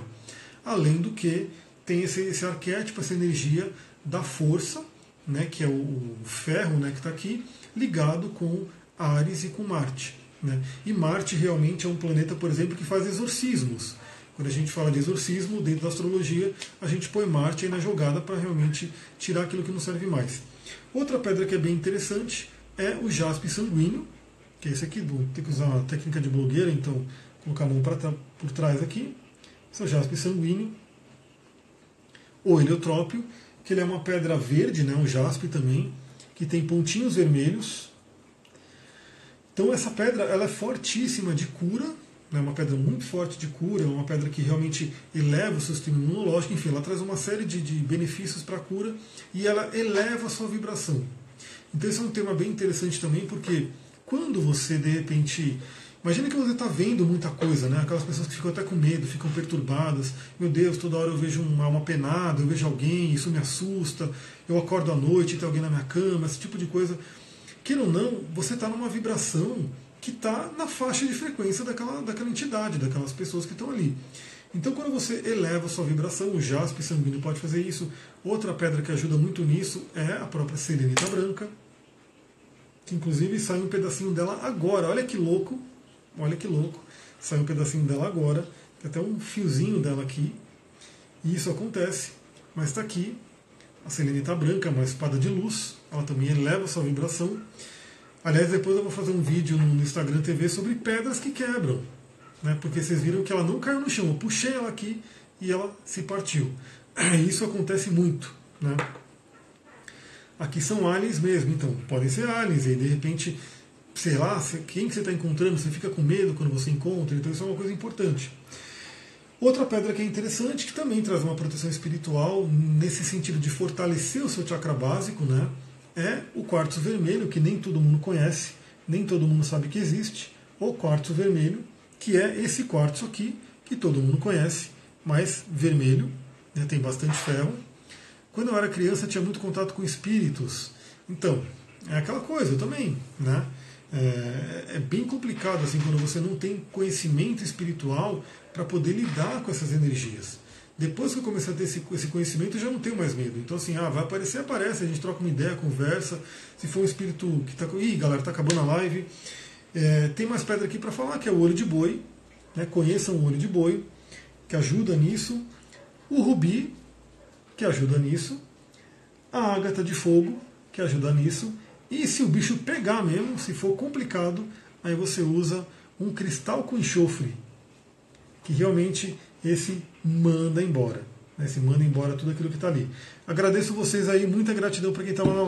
Além do que tem esse, esse arquétipo, essa energia da força, né, que é o, o ferro né, que está aqui, ligado com Ares e com Marte. Né? E Marte realmente é um planeta, por exemplo, que faz exorcismos. Quando a gente fala de exorcismo, dentro da astrologia, a gente põe Marte aí na jogada para realmente tirar aquilo que não serve mais. Outra pedra que é bem interessante é o jaspe sanguíneo, que é esse aqui, vou ter que usar uma técnica de blogueira, então colocar a mão pra, por trás aqui. Esse é o jaspe sanguíneo. O heliotrópio, que ele é uma pedra verde, né, um jaspe também, que tem pontinhos vermelhos. Então essa pedra ela é fortíssima de cura, né, uma pedra muito forte de cura, é uma pedra que realmente eleva o seu sistema imunológico, enfim, ela traz uma série de, de benefícios para a cura e ela eleva a sua vibração. Então esse é um tema bem interessante também, porque quando você de repente Imagina que você está vendo muita coisa, né? Aquelas pessoas que ficam até com medo, ficam perturbadas. Meu Deus, toda hora eu vejo uma alma penada, eu vejo alguém, isso me assusta. Eu acordo à noite tem alguém na minha cama, esse tipo de coisa. Queira ou não, você está numa vibração que está na faixa de frequência daquela, daquela entidade, daquelas pessoas que estão ali. Então, quando você eleva a sua vibração, o jaspe sanguíneo pode fazer isso. Outra pedra que ajuda muito nisso é a própria selenita branca, que inclusive sai um pedacinho dela agora. Olha que louco! Olha que louco. Sai um pedacinho dela agora. Tem até um fiozinho dela aqui. E isso acontece. Mas está aqui. A selenita branca, uma espada de luz. Ela também eleva a sua vibração. Aliás, depois eu vou fazer um vídeo no Instagram TV sobre pedras que quebram. Né? Porque vocês viram que ela não caiu no chão. Eu puxei ela aqui e ela se partiu. Isso acontece muito. Né? Aqui são aliens mesmo, então podem ser aliens, e de repente sei lá, quem que você está encontrando, você fica com medo quando você encontra, então isso é uma coisa importante. Outra pedra que é interessante, que também traz uma proteção espiritual, nesse sentido de fortalecer o seu chakra básico, né, é o quartzo vermelho, que nem todo mundo conhece, nem todo mundo sabe que existe, o quartzo vermelho, que é esse quartzo aqui, que todo mundo conhece, mas vermelho, né, tem bastante ferro. Quando eu era criança, tinha muito contato com espíritos. Então, é aquela coisa também, né? É, é, bem complicado assim quando você não tem conhecimento espiritual para poder lidar com essas energias. Depois que eu comecei a ter esse, esse conhecimento, eu já não tenho mais medo. Então, assim, ah, vai aparecer, aparece, a gente troca uma ideia, conversa. Se for um espírito que está. Ih, galera, está acabando a live. É, tem mais pedra aqui para falar, que é o olho de boi. Né? Conheçam o olho de boi, que ajuda nisso. o rubi, que ajuda nisso, a ágata de fogo, que ajuda nisso, e se o bicho pegar mesmo, se for complicado, aí você usa um cristal com enxofre, que realmente esse manda embora. Né? Esse manda embora tudo aquilo que está ali. Agradeço vocês aí, muita gratidão para quem estava na